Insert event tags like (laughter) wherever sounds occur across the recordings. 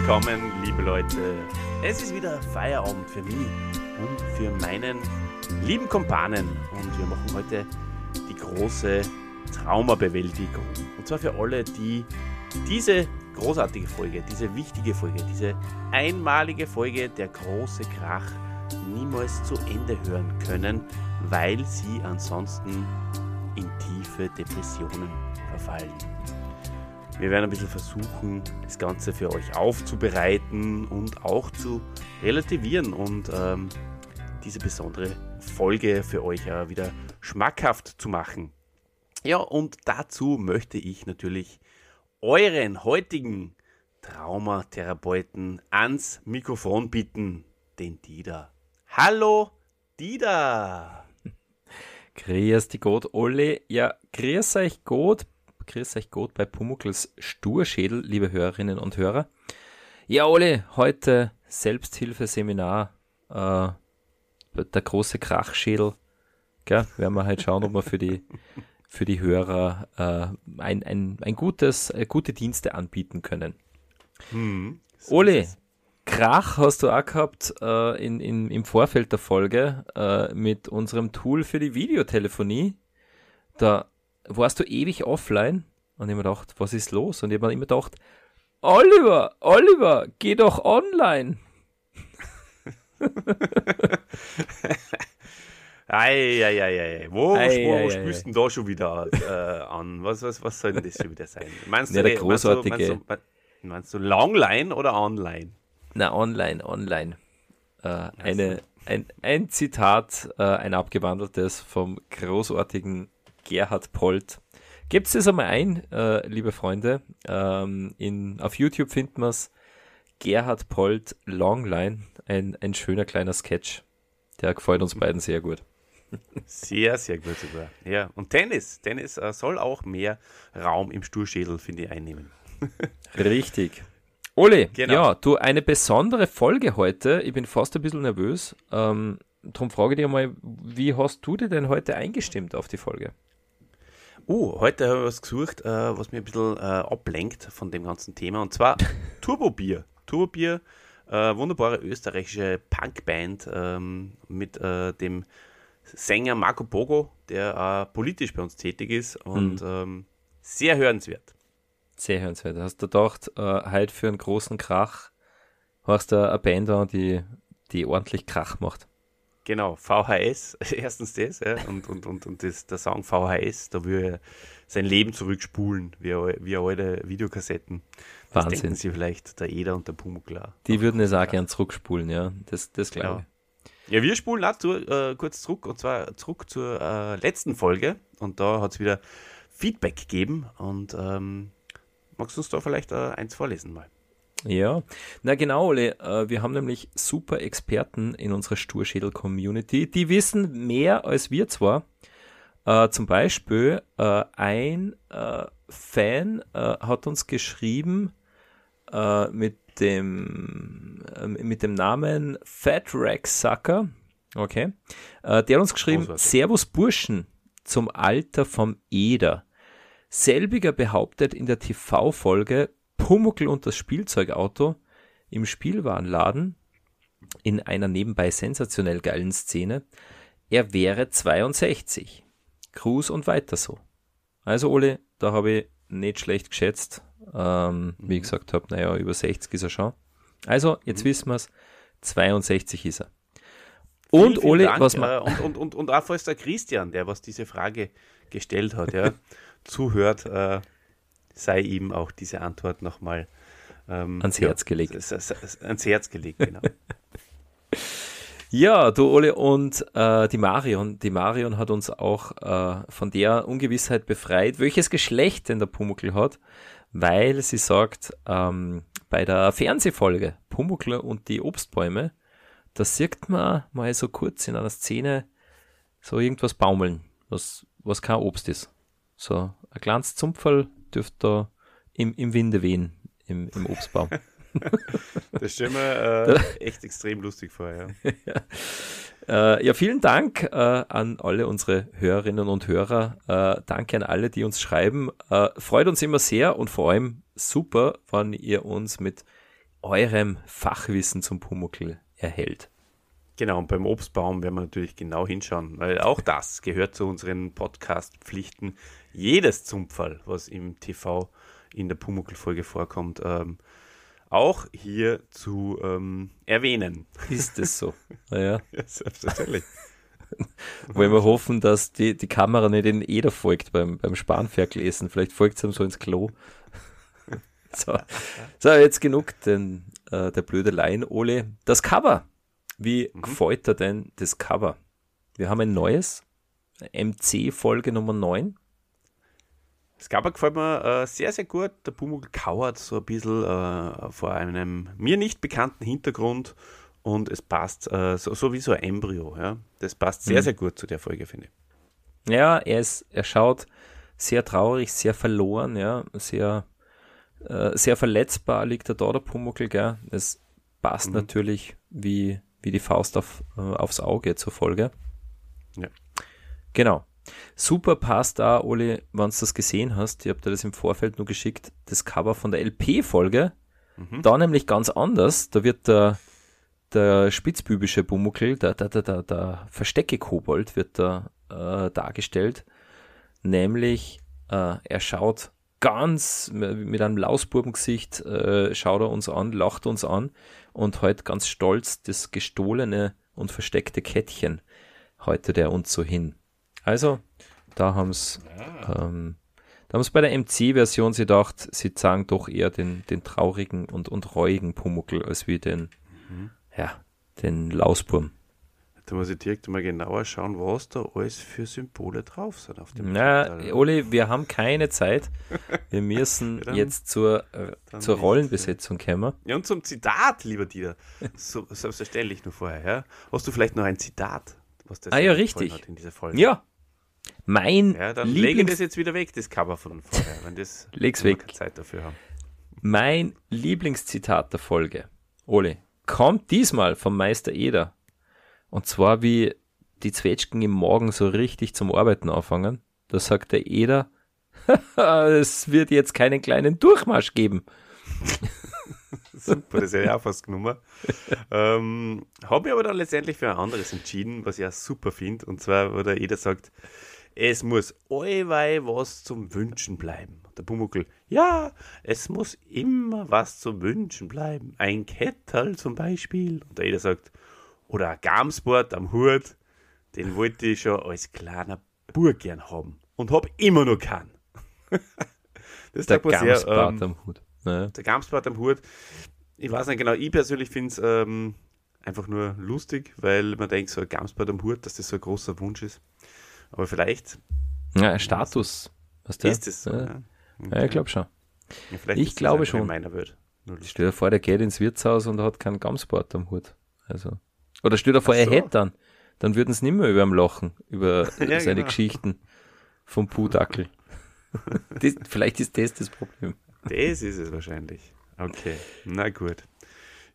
Willkommen, liebe Leute. Es ist wieder Feierabend für mich und für meinen lieben Kompanen. Und wir machen heute die große Traumabewältigung. Und zwar für alle, die diese großartige Folge, diese wichtige Folge, diese einmalige Folge der große Krach niemals zu Ende hören können, weil sie ansonsten in tiefe Depressionen verfallen. Wir werden ein bisschen versuchen, das Ganze für euch aufzubereiten und auch zu relativieren und ähm, diese besondere Folge für euch ja wieder schmackhaft zu machen. Ja, und dazu möchte ich natürlich euren heutigen Traumatherapeuten ans Mikrofon bitten, den Dieter. Hallo, Dieter! Grüß die Gott, Olli. Ja, grüß euch Gott grüß euch Gott bei Pumuckls Sturschädel, liebe Hörerinnen und Hörer. Ja, Ole, heute Selbsthilfeseminar, äh, der große Krachschädel. Gell? Werden wir halt schauen, ob wir für die, für die Hörer äh, ein, ein, ein gutes, äh, gute Dienste anbieten können. Hm, so Ole, Krach hast du auch gehabt äh, in, in, im Vorfeld der Folge äh, mit unserem Tool für die Videotelefonie. Da warst du ewig offline und ich mir gedacht, was ist los? Und ich habe mir immer gedacht, Oliver, Oliver, geh doch online. (laughs) Eieieiei, wo, ei, wo, wo spielst du denn da schon wieder äh, an? Was, was, was soll denn das schon wieder sein? Meinst du, ja, der großartige... Meinst du, meinst, du, meinst du Longline oder Online? Na, online, online. Äh, eine, ein, ein Zitat, äh, ein abgewandeltes vom großartigen Gerhard Polt. Gebt es einmal ein, äh, liebe Freunde. Ähm, in, auf YouTube finden wir es. Gerhard Polt Longline. Ein, ein schöner kleiner Sketch. Der gefällt uns beiden sehr gut. Sehr, sehr gut sogar. Ja, und Tennis. Tennis äh, soll auch mehr Raum im Sturschädel, finde ich, einnehmen. (laughs) Richtig. Ole, genau. ja, du, eine besondere Folge heute. Ich bin fast ein bisschen nervös. Ähm, darum frage ich dich mal, wie hast du dir denn heute eingestimmt auf die Folge? Uh, heute habe ich was gesucht, äh, was mir ein bisschen äh, ablenkt von dem ganzen Thema. Und zwar (laughs) Turbobier. Turbobier, äh, wunderbare österreichische Punkband ähm, mit äh, dem Sänger Marco Bogo, der politisch bei uns tätig ist und mhm. ähm, sehr hörenswert. Sehr hörenswert. Hast du gedacht, heute für einen großen Krach hast du eine Band an, die, die ordentlich Krach macht? Genau, VHS, (laughs) erstens das, ja, und, und, und, und das, der Song VHS, da will er sein Leben zurückspulen, wie, wie alte Videokassetten. Das Wahnsinn. denken sie vielleicht, der Eder und der Pumuckl. Die würden es auch gern zurückspulen, ja, das, das glaube genau. ich. Ja, wir spulen auch zu, äh, kurz zurück, und zwar zurück zur äh, letzten Folge, und da hat es wieder Feedback gegeben, und ähm, magst du uns da vielleicht äh, eins vorlesen mal? Ja, na genau, Ole. Äh, wir haben nämlich super Experten in unserer Sturschädel-Community. Die wissen mehr als wir zwar. Äh, zum Beispiel äh, ein äh, Fan hat uns geschrieben mit dem mit dem Namen Fat Rack Sucker. Okay. der hat uns geschrieben: Großartig. Servus Burschen zum Alter vom Eder. Selbiger behauptet in der TV-Folge Pumuckl und das Spielzeugauto im Spielwarenladen in einer nebenbei sensationell geilen Szene. Er wäre 62. Gruß und weiter so. Also Ole, da habe ich nicht schlecht geschätzt. Ähm, mhm. Wie ich gesagt habe, naja, über 60 ist er schon. Also, jetzt mhm. wissen wir es, 62 ist er. Und vielen, Ole, Dank, was man. Und, und, und, und auch falls der Christian, der was diese Frage gestellt hat, ja, (laughs) zuhört, äh, sei ihm auch diese Antwort nochmal ähm, ans Herz ja, gelegt. Ans Herz gelegt, genau. (laughs) Ja, du Ole und äh, die Marion. Die Marion hat uns auch äh, von der Ungewissheit befreit, welches Geschlecht denn der Pumuckl hat, weil sie sagt, ähm, bei der Fernsehfolge Pumuckl und die Obstbäume, da sieht man mal so kurz in einer Szene so irgendwas baumeln, was, was kein Obst ist. So ein kleines Zumpferl dürfte da im, im Winde wehen, im, im Obstbaum. (laughs) das stelle mir äh, echt extrem lustig vor, ja. (laughs) ja. Äh, ja, vielen Dank äh, an alle unsere Hörerinnen und Hörer. Äh, danke an alle, die uns schreiben. Äh, freut uns immer sehr und vor allem super, wenn ihr uns mit eurem Fachwissen zum Pumuckl erhält. Genau, und beim Obstbaum werden wir natürlich genau hinschauen, weil auch das gehört zu unseren Podcast-Pflichten. Jedes Zumpfall, was im TV in der Pumuckl-Folge vorkommt, ähm, auch hier zu ähm, erwähnen. Ist es so? (laughs) Naja. ja, selbstverständlich. (laughs) Wollen wir hoffen, dass die, die Kamera nicht in Eder folgt beim, beim Spanferkel Vielleicht folgt es ihm so ins Klo. (laughs) so. so, jetzt genug denn, äh, der blöde Laien, Ole. Das Cover. Wie mhm. gefällt dir denn das Cover? Wir haben ein neues, MC-Folge Nummer 9. Das Cover gefällt mir äh, sehr, sehr gut. Der Pumuckl kauert so ein bisschen äh, vor einem mir nicht bekannten Hintergrund und es passt äh, so, so, wie so ein Embryo. Ja? Das passt sehr, mhm. sehr gut zu der Folge, finde ich. Ja, er, ist, er schaut sehr traurig, sehr verloren, ja, sehr, äh, sehr verletzbar liegt er da, der Pumuckl, gell. Es passt mhm. natürlich wie, wie die Faust auf, äh, aufs Auge zur Folge. Ja. Genau. Super passt da, Oli, wenn du das gesehen hast, ich habe dir das im Vorfeld nur geschickt, das Cover von der LP-Folge. Mhm. Da nämlich ganz anders. Da wird der, der spitzbübische Bumuckel, der, der, der, der, der Verstecke-Kobold wird da äh, dargestellt. Nämlich, äh, er schaut ganz mit einem Lausbubengesicht, äh, schaut er uns an, lacht uns an und heute ganz stolz das gestohlene und versteckte Kettchen heute der uns so hin. Also, da haben es ähm, da haben bei der MC-Version sie gedacht, sie sagen doch eher den, den traurigen und, und reuigen Pumuckel als wie den, mhm. ja, den Lausburm. Da muss ich direkt mal genauer schauen, was da alles für Symbole drauf sind auf dem Na, Portal. Oli, wir haben keine Zeit. Wir müssen (laughs) dann, jetzt zur, äh, zur Rollenbesetzung kommen. Ja, und zum Zitat, lieber Dieter. So, selbstverständlich nur vorher, ja. Hast du vielleicht noch ein Zitat, was das ah, ja, richtig. in dieser Folge? Ja, mein ja, dann Lieblings lege das jetzt wieder weg, das Cover von vorher, wenn das (laughs) Leg's weg. Zeit dafür haben. Mein Lieblingszitat der Folge, Ole, kommt diesmal vom Meister Eder. Und zwar wie die Zwetschgen im Morgen so richtig zum Arbeiten anfangen. Da sagt der Eder, (laughs) es wird jetzt keinen kleinen Durchmarsch geben. (laughs) Super, das hätte ich auch fast genommen. ähm, Habe ich aber dann letztendlich für ein anderes entschieden, was ich auch super finde. Und zwar, wo der Eder sagt, es muss allweil was zum Wünschen bleiben. Der Pumuckl, ja, es muss immer was zum Wünschen bleiben. Ein Kettel zum Beispiel. Und der Eder sagt, oder ein Gamsport am Hut, den wollte ich schon als kleiner Bur gern haben. Und hab immer noch keinen. (laughs) das der Gamsport ähm, am Hut. Naja. Der Gamsport am Hut. Ich weiß nicht genau, ich persönlich finde es ähm, einfach nur lustig, weil man denkt, so ein Gamsport am Hut, dass das so ein großer Wunsch ist. Aber vielleicht. Ja, Status. Was der? Ist es so? Ja, ja. ja ich glaube schon. Ja, ich glaube schon. In meiner Welt. Stell dir vor, der geht ins Wirtshaus und hat keinen Gamsport am Hut. Also. Oder stell dir vor, so. er hätte dann. Dann würden sie nicht mehr über ihm lachen, über (laughs) seine genau. Geschichten vom Pudackel. (laughs) vielleicht ist das das Problem. Das ist es wahrscheinlich. Okay, na gut.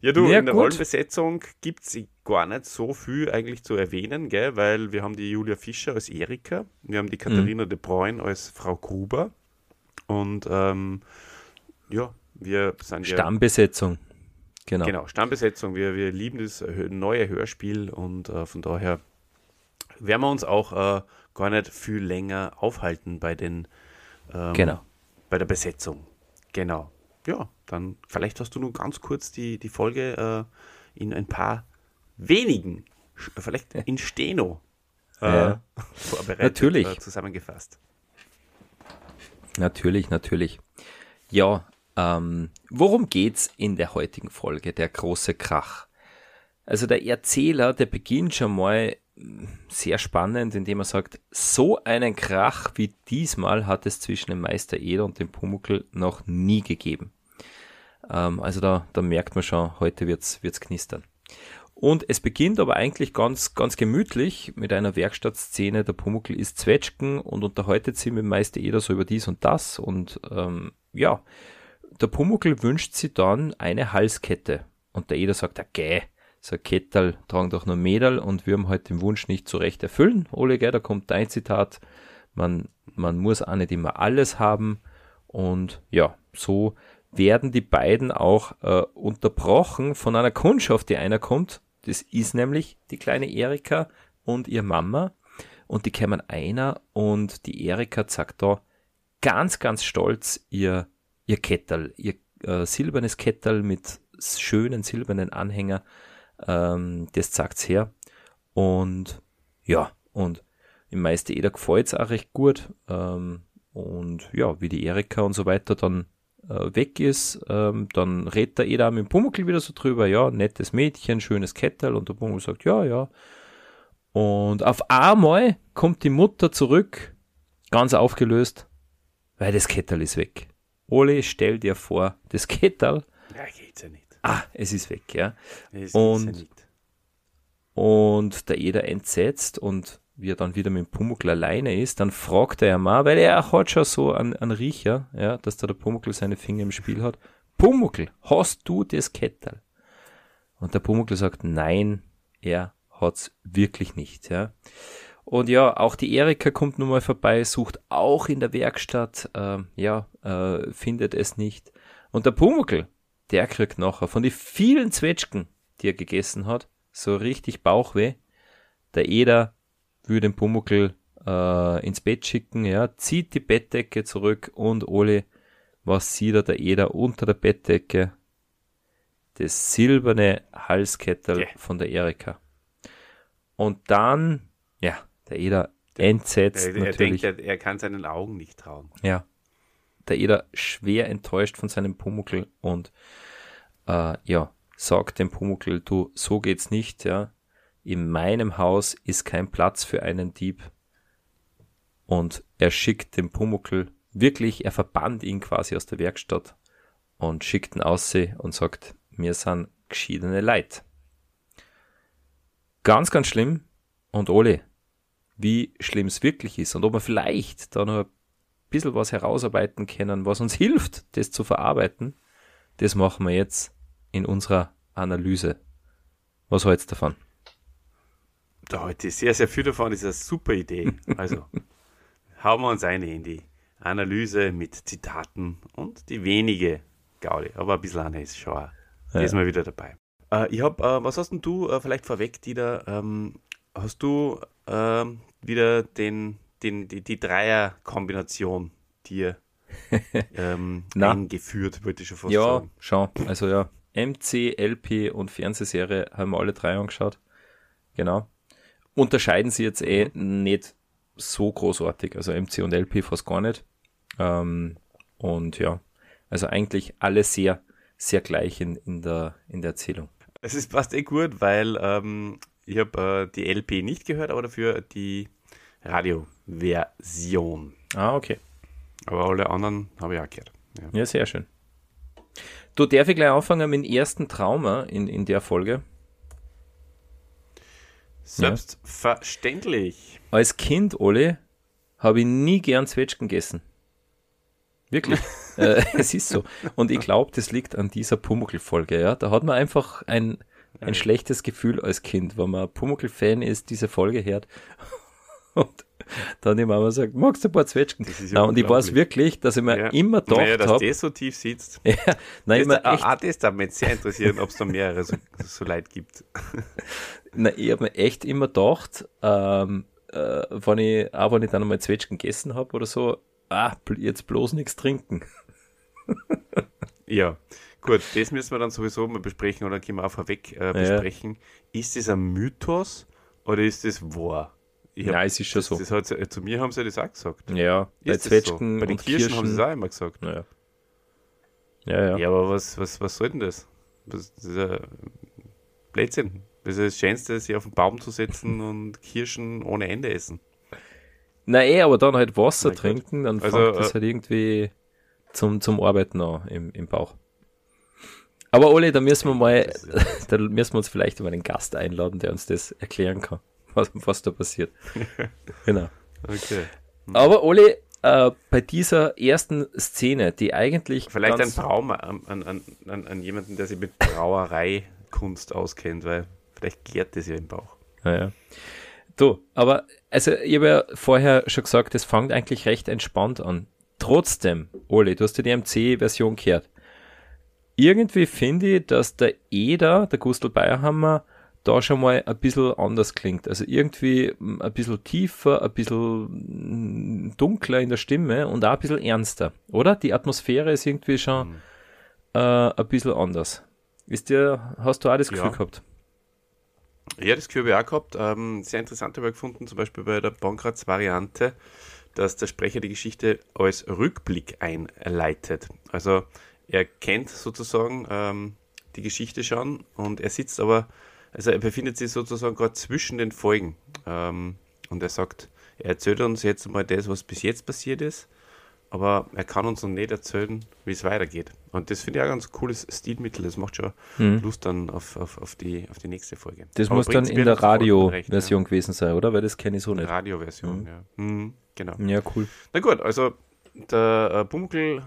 Ja, du, ja, in der gut. Rollenbesetzung gibt es gar nicht so viel eigentlich zu erwähnen, gell? weil wir haben die Julia Fischer als Erika, wir haben die Katharina mhm. de Bruyne als Frau Gruber und ähm, ja, wir sind ja. Stammbesetzung. Genau. Genau, Stammbesetzung. Wir, wir lieben das neue Hörspiel und äh, von daher werden wir uns auch äh, gar nicht viel länger aufhalten bei den ähm, genau. bei der Besetzung. Genau. Ja, dann vielleicht hast du nur ganz kurz die, die Folge äh, in ein paar wenigen, vielleicht in Steno äh, ja. vorbereitet, natürlich. Äh, zusammengefasst. Natürlich, natürlich. Ja, ähm, worum geht's in der heutigen Folge, der große Krach? Also der Erzähler, der beginnt schon mal sehr spannend, indem er sagt, so einen Krach wie diesmal hat es zwischen dem Meister Eder und dem Pumuckl noch nie gegeben. Ähm, also da, da merkt man schon, heute wird's, wird's knistern. Und es beginnt aber eigentlich ganz, ganz gemütlich mit einer Werkstattszene. Der Pumuckl ist Zwetschgen und unterhaltet sich mit Meister Eder so über dies und das. Und ähm, ja, der Pumuckl wünscht sich dann eine Halskette. Und der Eder sagt, okay, so ein Kettel tragen doch nur Mädel und wir haben halt den Wunsch nicht so recht erfüllen. Ole, gell, da kommt dein Zitat. Man, man muss auch nicht immer alles haben. Und ja, so werden die beiden auch äh, unterbrochen von einer Kundschaft, die einer kommt. Das ist nämlich die kleine Erika und ihr Mama. Und die kämen einer und die Erika sagt da ganz, ganz stolz ihr, ihr Kettel, ihr äh, silbernes Kettel mit schönen silbernen Anhänger. Ähm, das sagt's her. Und ja, und im Meister Eder gefällt's auch recht gut. Ähm, und ja, wie die Erika und so weiter dann weg ist, ähm, dann redet der Eder mit dem Pumuckl wieder so drüber, ja, nettes Mädchen, schönes Kettel und der Pumuckl sagt, ja, ja. Und auf einmal kommt die Mutter zurück, ganz aufgelöst, weil das Kettel ist weg. Ole, stell dir vor, das Kettel. Ja, geht's ja nicht. Ah, es ist weg, ja. Es Und- ja nicht. Und der Eder entsetzt und wie er dann wieder mit dem Pumuckl alleine ist, dann fragt er mal, weil er hat schon so einen, einen Riecher, ja, dass da der Pumuckl seine Finger im Spiel hat. Pumuckl, hast du das Kettel? Und der Pumuckl sagt, nein, er hat's wirklich nicht, ja. Und ja, auch die Erika kommt nun mal vorbei, sucht auch in der Werkstatt, ähm, ja, äh, findet es nicht. Und der Pumuckl, der kriegt nachher von den vielen Zwetschgen, die er gegessen hat, so richtig Bauchweh. Der Eder will den Pumuckl äh, ins Bett schicken, ja, zieht die Bettdecke zurück und Ole, was sieht er der Eder unter der Bettdecke? Das silberne Halskettel Ja. von der Erika. Und dann, ja, der Eder entsetzt Er, er natürlich. denkt, er, er kann seinen Augen nicht trauen. Ja. Der Eder schwer enttäuscht von seinem Pumuckl und äh, ja, sagt dem Pumuckl, du, so geht's nicht, ja. In meinem Haus ist kein Platz für einen Dieb. Und er schickt den Pumuckl wirklich, er verbannt ihn quasi aus der Werkstatt und schickt ihn aussehen und sagt, mir sind geschiedene Leid. Ganz, ganz schlimm. Und Ole, wie schlimm es wirklich ist und ob wir vielleicht da noch ein bisschen was herausarbeiten können, was uns (laughs) hilft, das zu verarbeiten, das machen wir jetzt in unserer Analyse. Was hältst du davon? Da heute sehr, sehr viel davon ist eine super Idee. (laughs) Also, hauen wir uns eine in die Analyse mit Zitaten und die wenige Gaudi. Aber ein bisschen eine ist schon auch Ja. diesmal wieder dabei. Äh, ich hab, äh, was hast denn du äh, vielleicht vorweg, Dieter? Ähm, hast du ähm, wieder den, den, die, die Dreier-Kombination dir (laughs) ähm, eingeführt, wollte ich schon fast ja, sagen. schau. Also ja, MC, LP und Fernsehserie haben wir alle drei angeschaut. Genau. Unterscheiden sie jetzt eh nicht so großartig. Also MC und LP fast gar nicht. Ähm, und ja, also eigentlich alle sehr, sehr gleich in, in, der, in der Erzählung. Es ist passt eh gut, weil ähm, ich habe äh, die LP nicht gehört, aber dafür die Radioversion. Ah, okay. Aber alle anderen habe ich auch gehört. Ja. Ja, sehr schön. Du, darf ich gleich anfangen mit dem ersten Trauma in, in der Folge? Selbstverständlich. Als Kind, Ole, habe ich nie gern Zwetschgen gegessen. Wirklich. (laughs) äh, es ist so. Und ich glaube, das liegt an dieser Pumuckl-Folge, ja. Da hat man einfach ein, ein schlechtes Gefühl als Kind, wenn man Pumuckl-Fan ist, diese Folge hört. (laughs) Und dann die Mama sagt, magst du ein paar Zwetschgen? Das ist ja Ja, und ich weiß wirklich, dass ich mir Ja. immer gedacht dass habe, das so tief sitzt. (laughs) ja, nein, Das, ah, echt ah, das darf mich jetzt sehr interessieren, ob es da mehrere so, so Leid gibt. (laughs) Na, ich habe mir echt immer gedacht, ähm, äh, wenn ich, auch wenn ich dann einmal Zwetschgen gegessen habe oder so, ah, jetzt bloß nichts trinken. (laughs) Ja, gut, das müssen wir dann sowieso mal besprechen oder können wir auch vorweg äh, besprechen. Ist das ein Mythos oder ist das wahr? Ich hab- Nein, es ist schon das, so. Das hat, zu mir haben sie das auch gesagt. Ja, bei Ist Zwetschgen so? Bei den und Kirschen, haben sie Kirschen. es auch immer gesagt. Naja. Ja, ja. Ja, aber was, was, was soll denn das? Das das ist ja Blödsinn. Das ist das Schönste, sich auf den Baum zu setzen (laughs) und Kirschen ohne Ende essen. Na eh, aber dann halt Wasser gut. trinken, dann Also, fängt das äh, halt irgendwie zum, zum Arbeiten an im, im Bauch. Aber Oli, da müssen wir mal, (laughs) da müssen wir uns vielleicht mal einen Gast einladen, der uns das erklären kann, was, was da passiert. (laughs) genau. Okay. Aber Oli, äh, bei dieser ersten Szene, die eigentlich Vielleicht ein Traum an, an, an, an an jemanden, der sich mit Brauereikunst auskennt, weil vielleicht gärt das ja im Bauch. Naja. Du, aber also ich habe ja vorher schon gesagt, es fängt eigentlich recht entspannt an. Trotzdem, Oli, du hast ja die MC-Version gehört. irgendwie finde ich, dass der Eder, der Gustl Bayerhammer, da schon mal ein bisschen anders klingt. Also irgendwie ein bisschen tiefer, ein bisschen dunkler in der Stimme und auch ein bisschen ernster, oder? Die Atmosphäre ist irgendwie schon mhm. äh, ein bisschen anders. Ist dir, hast du auch das Gefühl ja. gehabt? Ja, das Gefühl habe ich auch gehabt. Ähm, sehr interessant habe ich gefunden, zum Beispiel bei der Bankratz-Variante, dass der Sprecher die Geschichte als Rückblick einleitet. Also er kennt sozusagen ähm, die Geschichte schon und er sitzt aber also er befindet sich sozusagen gerade zwischen den Folgen. Ähm, und er sagt, er erzählt uns jetzt mal das, was bis jetzt passiert ist, aber er kann uns noch nicht erzählen, wie es weitergeht. Und das finde ich auch ein ganz cooles Stilmittel. Das macht schon mhm. Lust dann auf, auf, auf, die, auf die nächste Folge. Das aber muss dann in der Radio-Version ja. gewesen sein, oder? Weil das kenne ich so nicht. Radio-Version, mhm. ja. Mhm, genau. Ja, cool. Na gut, also der äh, Bunkel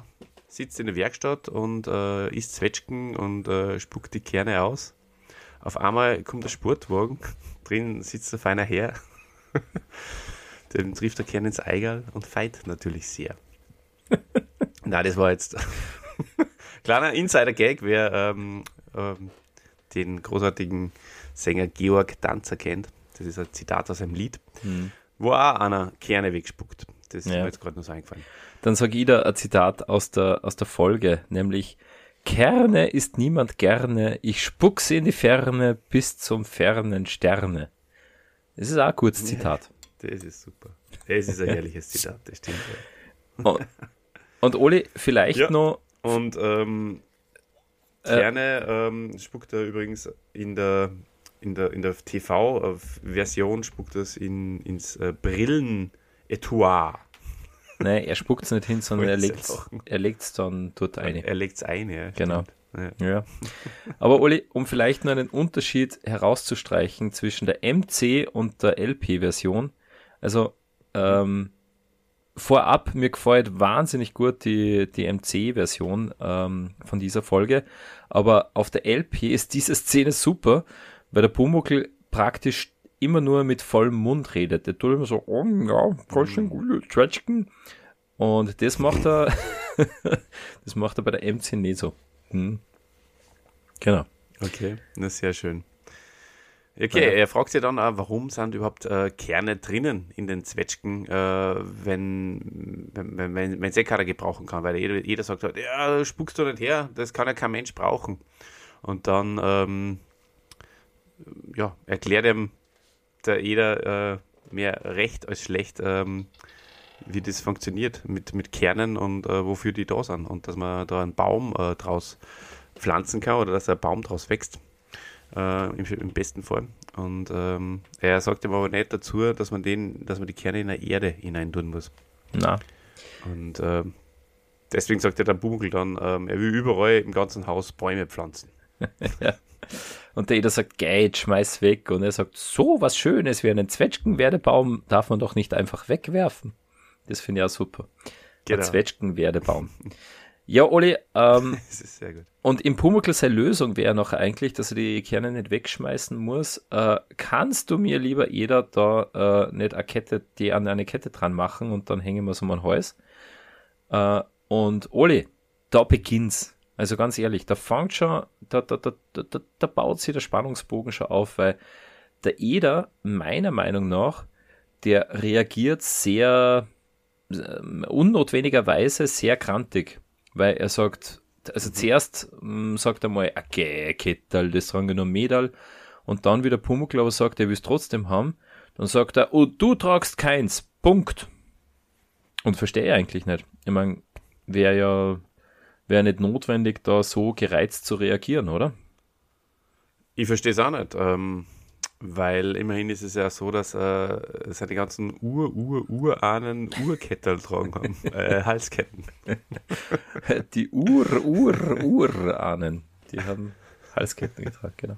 sitzt in der Werkstatt und äh, isst Zwetschgen und äh, spuckt die Kerne aus. Auf einmal kommt der Sportwagen, (laughs) drin sitzt ein feiner Herr, (laughs) den trifft der Kern ins Eigerl und feit natürlich sehr. (laughs) Na, das war jetzt kleiner Insider-Gag, wer ähm, ähm, den großartigen Sänger Georg Danzer kennt. Das ist ein Zitat aus einem Lied, mhm. wo auch einer Kerne wegspuckt. Das ist ja. mir jetzt gerade noch so eingefallen. Dann sage ich da ein Zitat aus der, aus der Folge, nämlich Kerne ist niemand gerne, ich spuck sie in die Ferne bis zum fernen Sterne. Das ist auch ein kurzes Zitat. Das ist super. Das ist ein herrliches Zitat, das stimmt. Ja. Und, und Oli, vielleicht ja. noch. Und ähm, Kerne äh, ähm, spuckt er übrigens in der, in der, in der TV-Version spuckt das in, ins äh, Brillen-Etui. Nein, er spuckt es nicht hin, sondern er legt er legt's dann dort ein. Er legt es ein, ja. Genau. Ja. ja. Aber Oli, um vielleicht nur einen Unterschied herauszustreichen zwischen der MC und der LP-Version. Also ähm, vorab, mir gefällt wahnsinnig gut die, die MC-Version ähm, von dieser Folge. Aber auf der LP ist diese Szene super, weil der Pumuckl praktisch immer nur mit vollem Mund redet. Der tut immer so, oh ja, voll schön gute Zwetschgen. Und das macht er, (laughs) das macht er bei der MC nicht so. Hm. Genau. Okay, das ist sehr schön. Okay, ja. er fragt sich dann auch, warum sind überhaupt äh, Kerne drinnen in den Zwetschgen, äh, wenn, wenn, wenn, wenn es eh keiner gebrauchen kann, weil jeder, jeder sagt halt, ja, spuckst du nicht her, das kann ja kein Mensch brauchen. Und dann ähm, ja, erklärt ihm der jeder äh, mehr recht als schlecht, ähm, wie das funktioniert mit, mit Kernen und äh, wofür die da sind. Und dass man da einen Baum äh, draus pflanzen kann oder dass ein Baum draus wächst. Äh, im, im, besten Fall. Und ähm, er sagt aber nicht dazu, dass man den, dass man die Kerne in der Erde hineintun muss. Na. Und äh, deswegen sagt er der Bugel dann, ähm, er will überall im ganzen Haus Bäume pflanzen. (laughs) ja. Und der Eder sagt, geil, schmeiß weg. Und er sagt, so was Schönes wie einen Zwetschgenwerdebaum darf man doch nicht einfach wegwerfen. Das finde ich auch super. Genau. Ein Zwetschgenwerdebaum. Ja, Oli, ähm, (laughs) und im Pumuckl seine Lösung wäre noch eigentlich, dass er die Kerne nicht wegschmeißen muss. Äh, kannst du mir, lieber Eder, da äh, nicht eine Kette, die an eine Kette dran machen und dann hängen wir so mein Hals? Äh, und Oli, da beginnt's. Also ganz ehrlich, da fängt schon, da, da, da, da, da baut sich der Spannungsbogen schon auf, weil der Eder, meiner Meinung nach, der reagiert sehr äh, unnotwendigerweise sehr krantig, weil er sagt, also mhm. zuerst mh, mm, sagt er mal, okay, Kettel, das tragen nur Medal, und dann wieder Pumuckl aber sagt, er will es trotzdem haben, dann sagt er, oh, du tragst keins, Punkt. Und verstehe eigentlich nicht. Ich meine, wäre ja wäre nicht notwendig, da so gereizt zu reagieren, oder? Ich verstehe es auch nicht, ähm, weil immerhin ist es ja so, dass äh, seine ganzen Ur, Ur, Urahnen Urkettel tragen haben, (laughs) äh, Halsketten. (laughs) Die Ur, Ur, Urahnen, die haben Halsketten getragen, genau.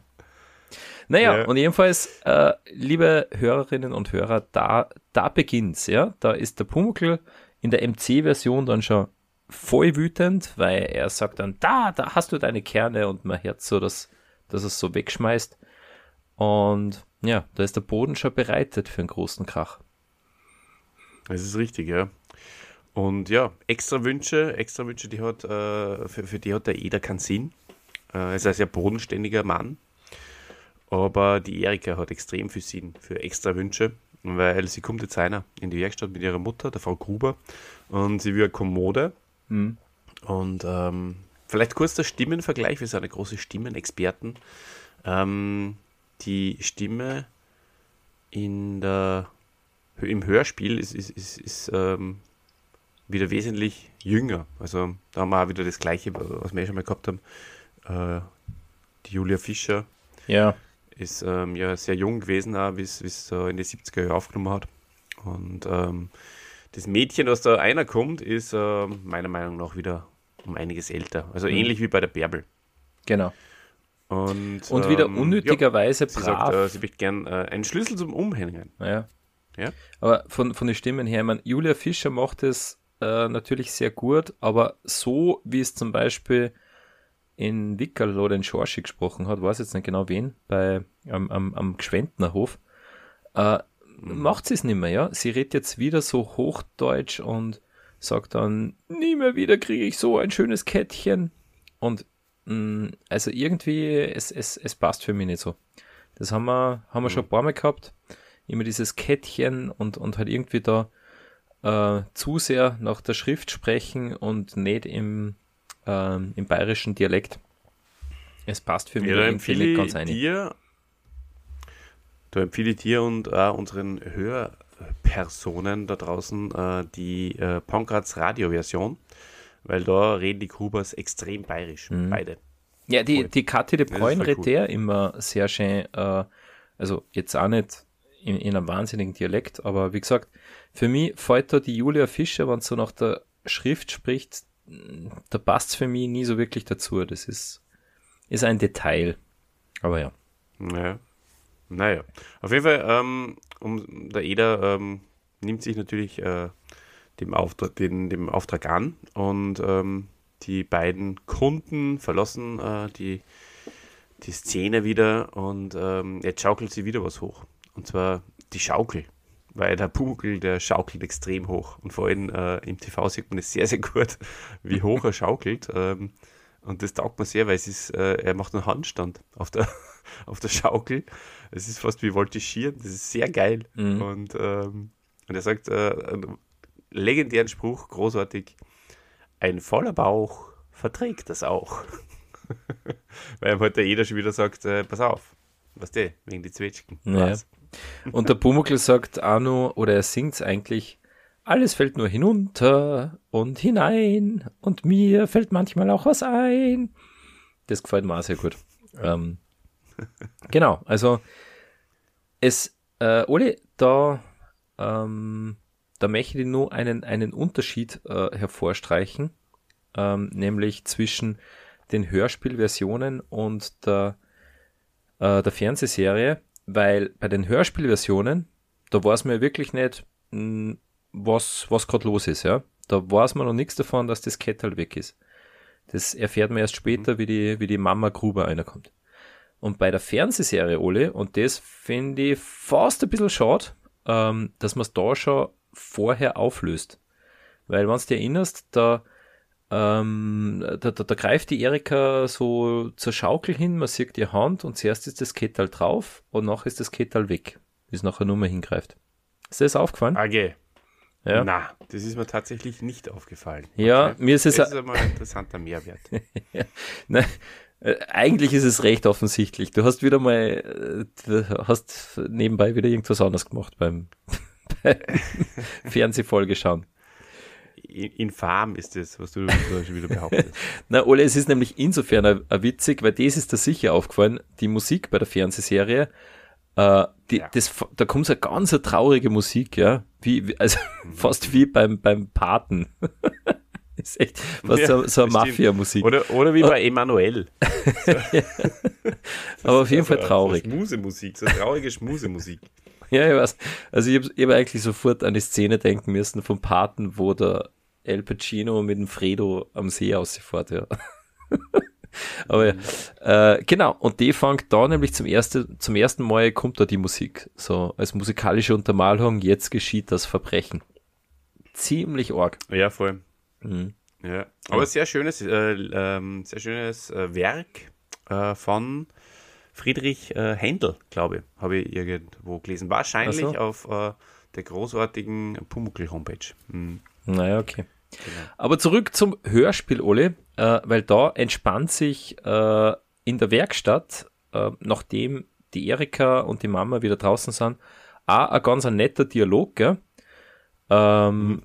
Naja, ja. und jedenfalls, äh, liebe Hörerinnen und Hörer, da, da beginnt's, ja. Da ist der Pumuckl in der MC-Version dann schon voll wütend, weil er sagt dann, da, da hast du deine Kerne und man hört so, dass, dass es so wegschmeißt. Und ja, da ist der Boden schon bereitet für einen großen Krach. Das ist richtig, ja. Und ja, extra Wünsche, extra Wünsche, die hat, äh, für, für die hat der Eder keinen Sinn. Äh, er ist ein sehr bodenständiger Mann. Aber die Erika hat extrem viel Sinn für extra Wünsche, weil sie kommt jetzt einer in die Werkstatt mit ihrer Mutter, der Frau Gruber, und sie will eine Kommode. Mhm. Und ähm, vielleicht kurz der Stimmenvergleich, wir sind eine große Stimmenexperten. Ähm, die Stimme in der, im Hörspiel ist, ist, ist, ist ähm, wieder wesentlich jünger. Also da haben wir auch wieder das Gleiche, was wir schon mal gehabt haben. Äh, die Julia Fischer Ja. ist ähm, ja sehr jung gewesen, auch, wie es äh, in die 70er Jahre aufgenommen hat. Und ähm, das Mädchen, was da einer kommt, ist äh, meiner Meinung nach wieder um einiges älter. Also Mhm. ähnlich wie bei der Bärbel. Genau. Und, Und wieder ähm, unnötigerweise ja, sie brav. sagt, äh, sie möchte gern äh, einen Schlüssel zum Umhängen. Ja. Ja. Aber von, von den Stimmen her, ich meine, Julia Fischer macht es äh, natürlich sehr gut, aber so wie es zum Beispiel in Wickerl oder in Schorschi gesprochen hat, weiß jetzt nicht genau wen, bei, am, am, am Gschwendner Hof, äh, macht sie es nicht mehr, ja. Sie redet jetzt wieder so Hochdeutsch und sagt dann, nie mehr wieder kriege ich so ein schönes Kettchen. Und mh, also irgendwie, es, es, es passt für mich nicht so. Das haben wir, haben wir schon ein paar Mal gehabt. Immer dieses Kettchen und, und halt irgendwie da äh, zu sehr nach der Schrift sprechen und nicht im, ähm, im bayerischen Dialekt. Es passt für mich Ja, irgendwie nicht ganz einig. dir, da empfehle ich dir und auch unseren Hörpersonen da draußen äh, die äh, Pankratz Radio-Version, weil da reden die Grubers extrem bayerisch, Mhm. beide. Ja, die, Voll. die Kathi de Bruyne redet cool. immer sehr schön, äh, also jetzt auch nicht in, in einem wahnsinnigen Dialekt, aber wie gesagt, für mich fällt da die Julia Fischer, wenn so nach der Schrift spricht, da passt für mich nie so wirklich dazu. Das ist, ist ein Detail. Aber ja. Naja. Naja. Auf jeden Fall, ähm, um, der Eder ähm, nimmt sich natürlich äh, dem, Auftrag, den, dem Auftrag an und ähm, die beiden Kunden verlassen äh, die, die Szene wieder und ähm, jetzt schaukelt sie wieder was hoch. Und zwar die Schaukel. Weil der Pumuckl, der schaukelt extrem hoch. Und vor allem äh, im TV sieht man es sehr, sehr gut, (laughs) wie hoch er schaukelt. Ähm, und das taugt mir sehr, weil es ist, äh, er macht einen Handstand auf der, (laughs) auf der Schaukel. Es ist fast wie Voltigieren. Das ist sehr geil. Mhm. Und, ähm, und er sagt äh, einen legendären Spruch, großartig: Ein voller Bauch verträgt das auch. (laughs) weil ihm halt der jeder schon wieder sagt: äh, Pass auf, was der, wegen die Zwetschgen. Ja. Was? (laughs) Und der Pumuckl sagt auch nur, oder er singt eigentlich, alles fällt nur hinunter und hinein und mir fällt manchmal auch was ein. Das gefällt mir auch sehr gut. Ähm, genau, also es, äh, Oli, da, ähm, da möchte ich nur einen, einen Unterschied äh, hervorstreichen, ähm, nämlich zwischen den Hörspielversionen und der, äh, der Fernsehserie, weil bei den Hörspielversionen, da weiß man ja wirklich nicht, mh, was, was gerade los ist, ja. Da weiß man noch nichts davon, dass das Kettel weg ist. Das erfährt man erst später, wie die, wie die Mama Gruber reinkommt. Und bei der Fernsehserie, Ole, und das finde ich fast ein bisschen schade, ähm, dass man es da schon vorher auflöst. Weil, wenn du dich erinnerst, da, ähm, da, da, da greift die Erika so zur Schaukel hin, man sieht die Hand und zuerst ist das Kettal drauf und nachher ist das Kettal weg, bis nachher nur mehr hingreift. Ist dir das aufgefallen? AG. Ja. Na, das ist mir tatsächlich nicht aufgefallen. Ja, mir ist es das ist einmal ein interessanter Mehrwert. (laughs) Nein, äh, eigentlich ist es recht offensichtlich. Du hast wieder mal, äh, du hast nebenbei wieder irgendwas anderes gemacht beim, (laughs) beim Fernsehfolge schauen. Infam ist das, was du schon wieder behauptest. (laughs) Na, Ole, es ist nämlich insofern a- a witzig, weil das ist da sicher aufgefallen, die Musik bei der Fernsehserie, äh, die, Ja. das, da kommt so eine ganz traurige Musik, ja, wie, also (laughs) fast wie beim, beim Paten. (laughs) ist echt fast Ja, so, so. Mafia-Musik. Oder, oder wie bei Emanuel. (laughs) Aber auf jeden Fall traurig. So Schmusemusik, so traurige Schmusemusik. (laughs) Ja, ich weiß. Also ich habe hab eigentlich sofort an die Szene denken müssen vom Paten, wo der El Pacino mit dem Fredo am See ausfährt, ja. Aber ja, äh, genau, und die fängt da nämlich zum, erste, zum ersten Mal kommt da die Musik, so als musikalische Untermalung, jetzt geschieht das Verbrechen. ziemlich arg. Ja, voll. Mhm. Ja. Aber sehr schönes, äh, ähm, sehr schönes äh, Werk äh, von Friedrich äh, Händel, glaube ich, habe ich irgendwo gelesen. Wahrscheinlich so. auf äh, der großartigen Pumuckl-Homepage. Mhm. Naja, okay. Genau. Aber zurück zum Hörspiel, Ole, äh, weil da entspannt sich in der Werkstatt, nachdem die Erika und die Mama wieder draußen sind, auch ein ganz ein netter Dialog, gell? Ähm,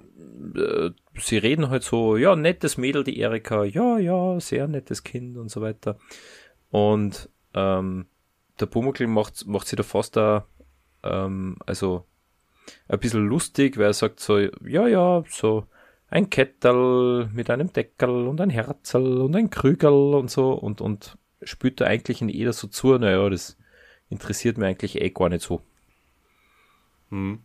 äh, sie reden halt so, ja, nettes Mädel, die Erika, ja, ja, sehr nettes Kind und so weiter. Und ähm, der Pumuckl macht, macht sie da fast da, ähm, also ein bisschen lustig, weil er sagt so, ja, ja, so ein Kettel mit einem Deckel und ein Herzl und ein Krügerl und so und, und spürt da eigentlich in jeder so zu, naja, das interessiert mir eigentlich eh gar nicht so. Mhm.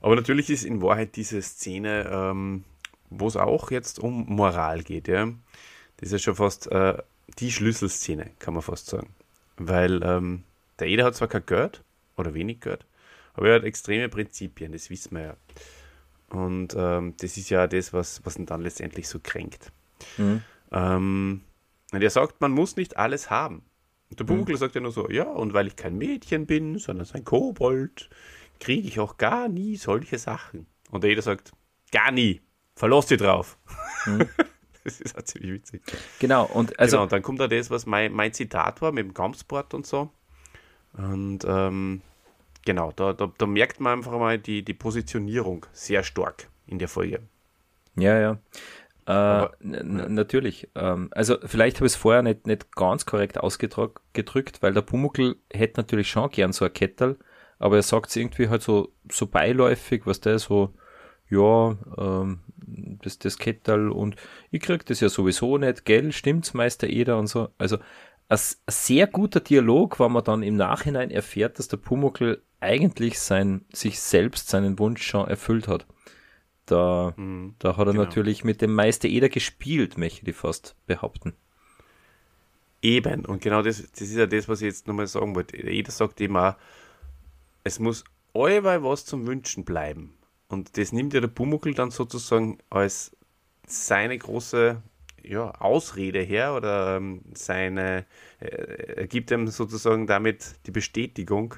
Aber natürlich ist in Wahrheit diese Szene, ähm, wo es auch jetzt um Moral geht, ja. Das ist ja schon fast äh, die Schlüsselszene, kann man fast sagen. Weil ähm, der Eder hat zwar kein Geld oder wenig Geld, aber er hat extreme Prinzipien, das wissen wir ja. Und ähm, das ist ja das, was, was ihn dann letztendlich so kränkt. Mhm. Ähm, und er sagt, man muss nicht alles haben. Und der Pumuckl sagt ja nur so, ja, und weil ich kein Mädchen bin, sondern ein Kobold, kriege ich auch gar nie solche Sachen. Und der Eder sagt, gar nie, verlass dich drauf. (laughs) das ist auch ziemlich witzig. Genau, und also genau, und dann kommt da das, was mein, mein Zitat war mit dem Kampfsport und so. Und ähm, genau, da, da, da merkt man einfach mal die, die Positionierung sehr stark in der Folge. Ja, ja. Äh, Aber- natürlich. Ähm, also vielleicht habe ich es vorher nicht, nicht ganz korrekt ausgedrückt, weil der Pumuckl hätte natürlich schon gern so ein Kettel, aber er sagt es irgendwie halt so, so beiläufig, was der so, ja, ähm, das, das Kettel und ich krieg das ja sowieso nicht, gell, stimmt's, Meister Eder und so. Also ein, sehr guter Dialog, weil man dann im Nachhinein erfährt, dass der Pumuckl eigentlich sein, sich selbst seinen Wunsch schon erfüllt hat. Da, da hat er genau. natürlich mit dem Meister Eder gespielt, möchte ich fast behaupten. Eben, und genau das, das ist ja das, was ich jetzt nochmal sagen wollte. Jeder sagt immer, es muss allweil was zum Wünschen bleiben. Und das nimmt ja der Pumuckl dann sozusagen als seine große ja, Ausrede her oder ähm, seine, äh, er gibt ihm sozusagen damit die Bestätigung,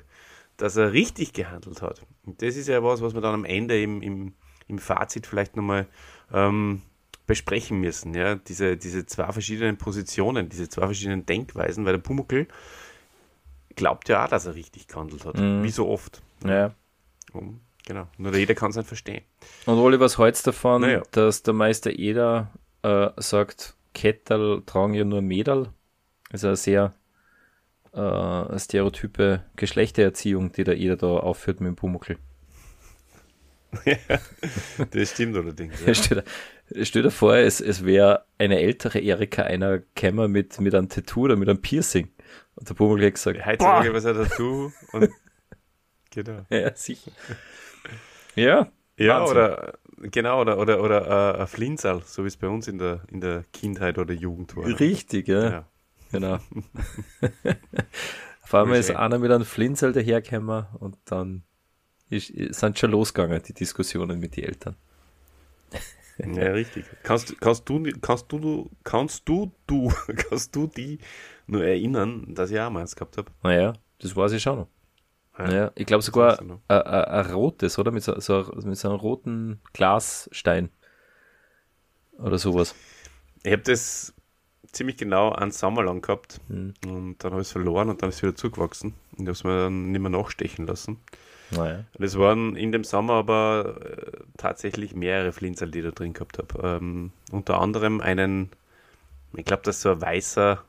dass er richtig gehandelt hat. Und das ist ja was, was wir dann am Ende im, im, im Fazit vielleicht nochmal ähm, besprechen müssen. Ja? Diese, diese zwei verschiedenen Positionen, diese zwei verschiedenen Denkweisen, weil der Pumuckl glaubt ja auch, dass er richtig gehandelt hat. Mhm. Wie so oft. Ja. Um, genau. Nur jeder kann es nicht verstehen. Und Oli, was du davon, Naja. dass der Meister Eder äh, sagt, Kettel tragen ja nur Mädel? Also eine sehr äh, stereotype Geschlechtererziehung, die der Eder da aufführt mit dem Pumuckl. (laughs) Das stimmt allerdings. Stell dir, stell dir vor, es, es wäre eine ältere Erika einer Kämmer mit, mit einem Tattoo oder mit einem Piercing. Und der Pumuckl hat gesagt, Heutzutage was er dazu und (laughs) genau. ja, sicher. Ja, Ja, Wahnsinn. oder genau, oder, oder, oder äh, ein Flinsal, so wie es bei uns in der, in der Kindheit oder Jugend war. richtig, ja. Ja. Genau. (laughs) Auf einmal ist einer mit einem Flinzel dahergekommen und dann ist, sind schon losgegangen, die Diskussionen mit den Eltern. ja, richtig. Kannst, kannst du, kannst du, kannst du, du, (laughs) kannst du die nur erinnern, dass ich auch mal eins gehabt habe? Naja, das weiß ich schon noch. Ja. Ja, ich glaube sogar ein, ein, rotes, oder? Mit so, so, mit so einem roten Glasstein. Oder sowas. Ich habe das ziemlich genau einen Sommer lang gehabt Hm. und dann habe ich es verloren und dann ist es wieder zugewachsen und ich habe es mir dann nicht mehr nachstechen lassen. Naja. Und es waren in dem Sommer aber äh, tatsächlich mehrere Flinsel, die ich da drin gehabt habe. Ähm, unter anderem einen, ich glaube, das ist so ein weißer,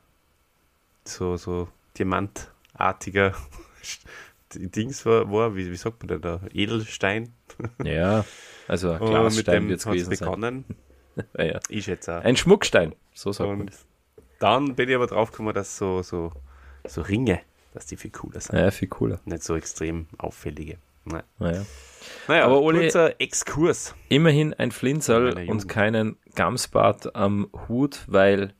so, so diamantartiger (laughs) Dings war, war wie, wie sagt man denn da? Edelstein. Ja, also ein (laughs) Glasstein wird es gewesen sein. begonnen. (laughs) Ja, ja. Ich schätze auch. Ein Schmuckstein, so sagt man Und das. dann bin ich aber drauf gekommen, dass so, so, so Ringe, dass die viel cooler sind. Ja, viel cooler. Nicht so extrem auffällige. Nein. Naja. Naja, Aber Uli- kurzer Exkurs. Immerhin ein Flinserl Jugend. und keinen Gamsbart am Hut, weil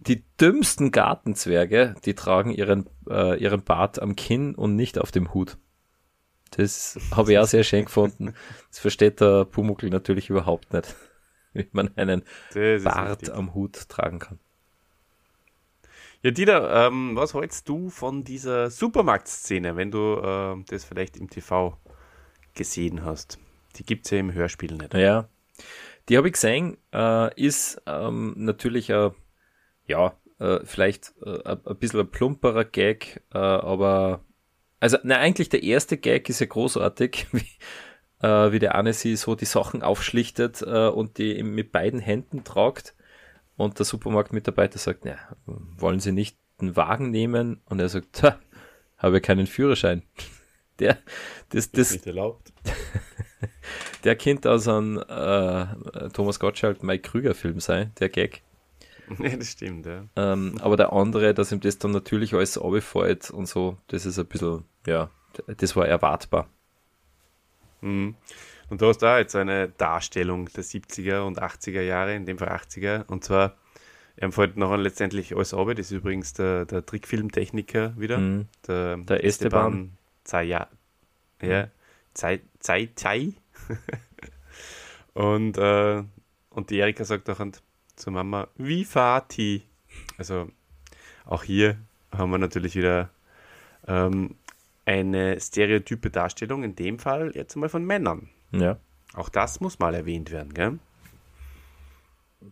die dümmsten Gartenzwerge, die tragen ihren, äh, ihren Bart am Kinn und nicht auf dem Hut. Das habe ich auch sehr schön gefunden. Das versteht der Pumuckl natürlich überhaupt nicht, wie man einen Bart richtig. am Hut tragen kann. Ja, Dieter, ähm, was hältst du von dieser Supermarktszene, wenn du äh, das vielleicht im TV gesehen hast? Die gibt es ja im Hörspiel nicht. Ja, die habe ich gesehen, äh, ist ähm, natürlich ein, ja, äh, vielleicht äh, ein bisschen ein plumperer Gag, äh, aber also, na, eigentlich der erste Gag ist ja großartig, (laughs) wie, äh, wie der sie so die Sachen aufschlichtet äh, und die mit beiden Händen tragt und der Supermarktmitarbeiter sagt, ja, wollen Sie nicht einen Wagen nehmen? Und er sagt, ha, habe keinen Führerschein. (laughs) Der, das, das, nicht erlaubt. (laughs) der Kind aus einem äh, Thomas Gottschalk, Mike Krüger Film sei, der Gag. (laughs) Ja, das stimmt, ja. Ähm, aber der andere, dass ihm das dann natürlich alles abfällt und so, das ist ein bisschen, ja, das war erwartbar. Mhm. Und du hast da jetzt eine Darstellung der 70er und 80er Jahre, in dem Fall 80er. Und zwar, er fällt noch letztendlich alles ab. Das ist übrigens der, der Trickfilmtechniker wieder. Mhm. Der, der Esteban Zaya. Ja, Zai Zai. Zai. und, äh, und die Erika sagt auch zur Mama, wie Vati. Also auch hier haben wir natürlich wieder ähm, eine stereotype Darstellung, in dem Fall jetzt mal von Männern. Ja. Auch das muss mal erwähnt werden, gell?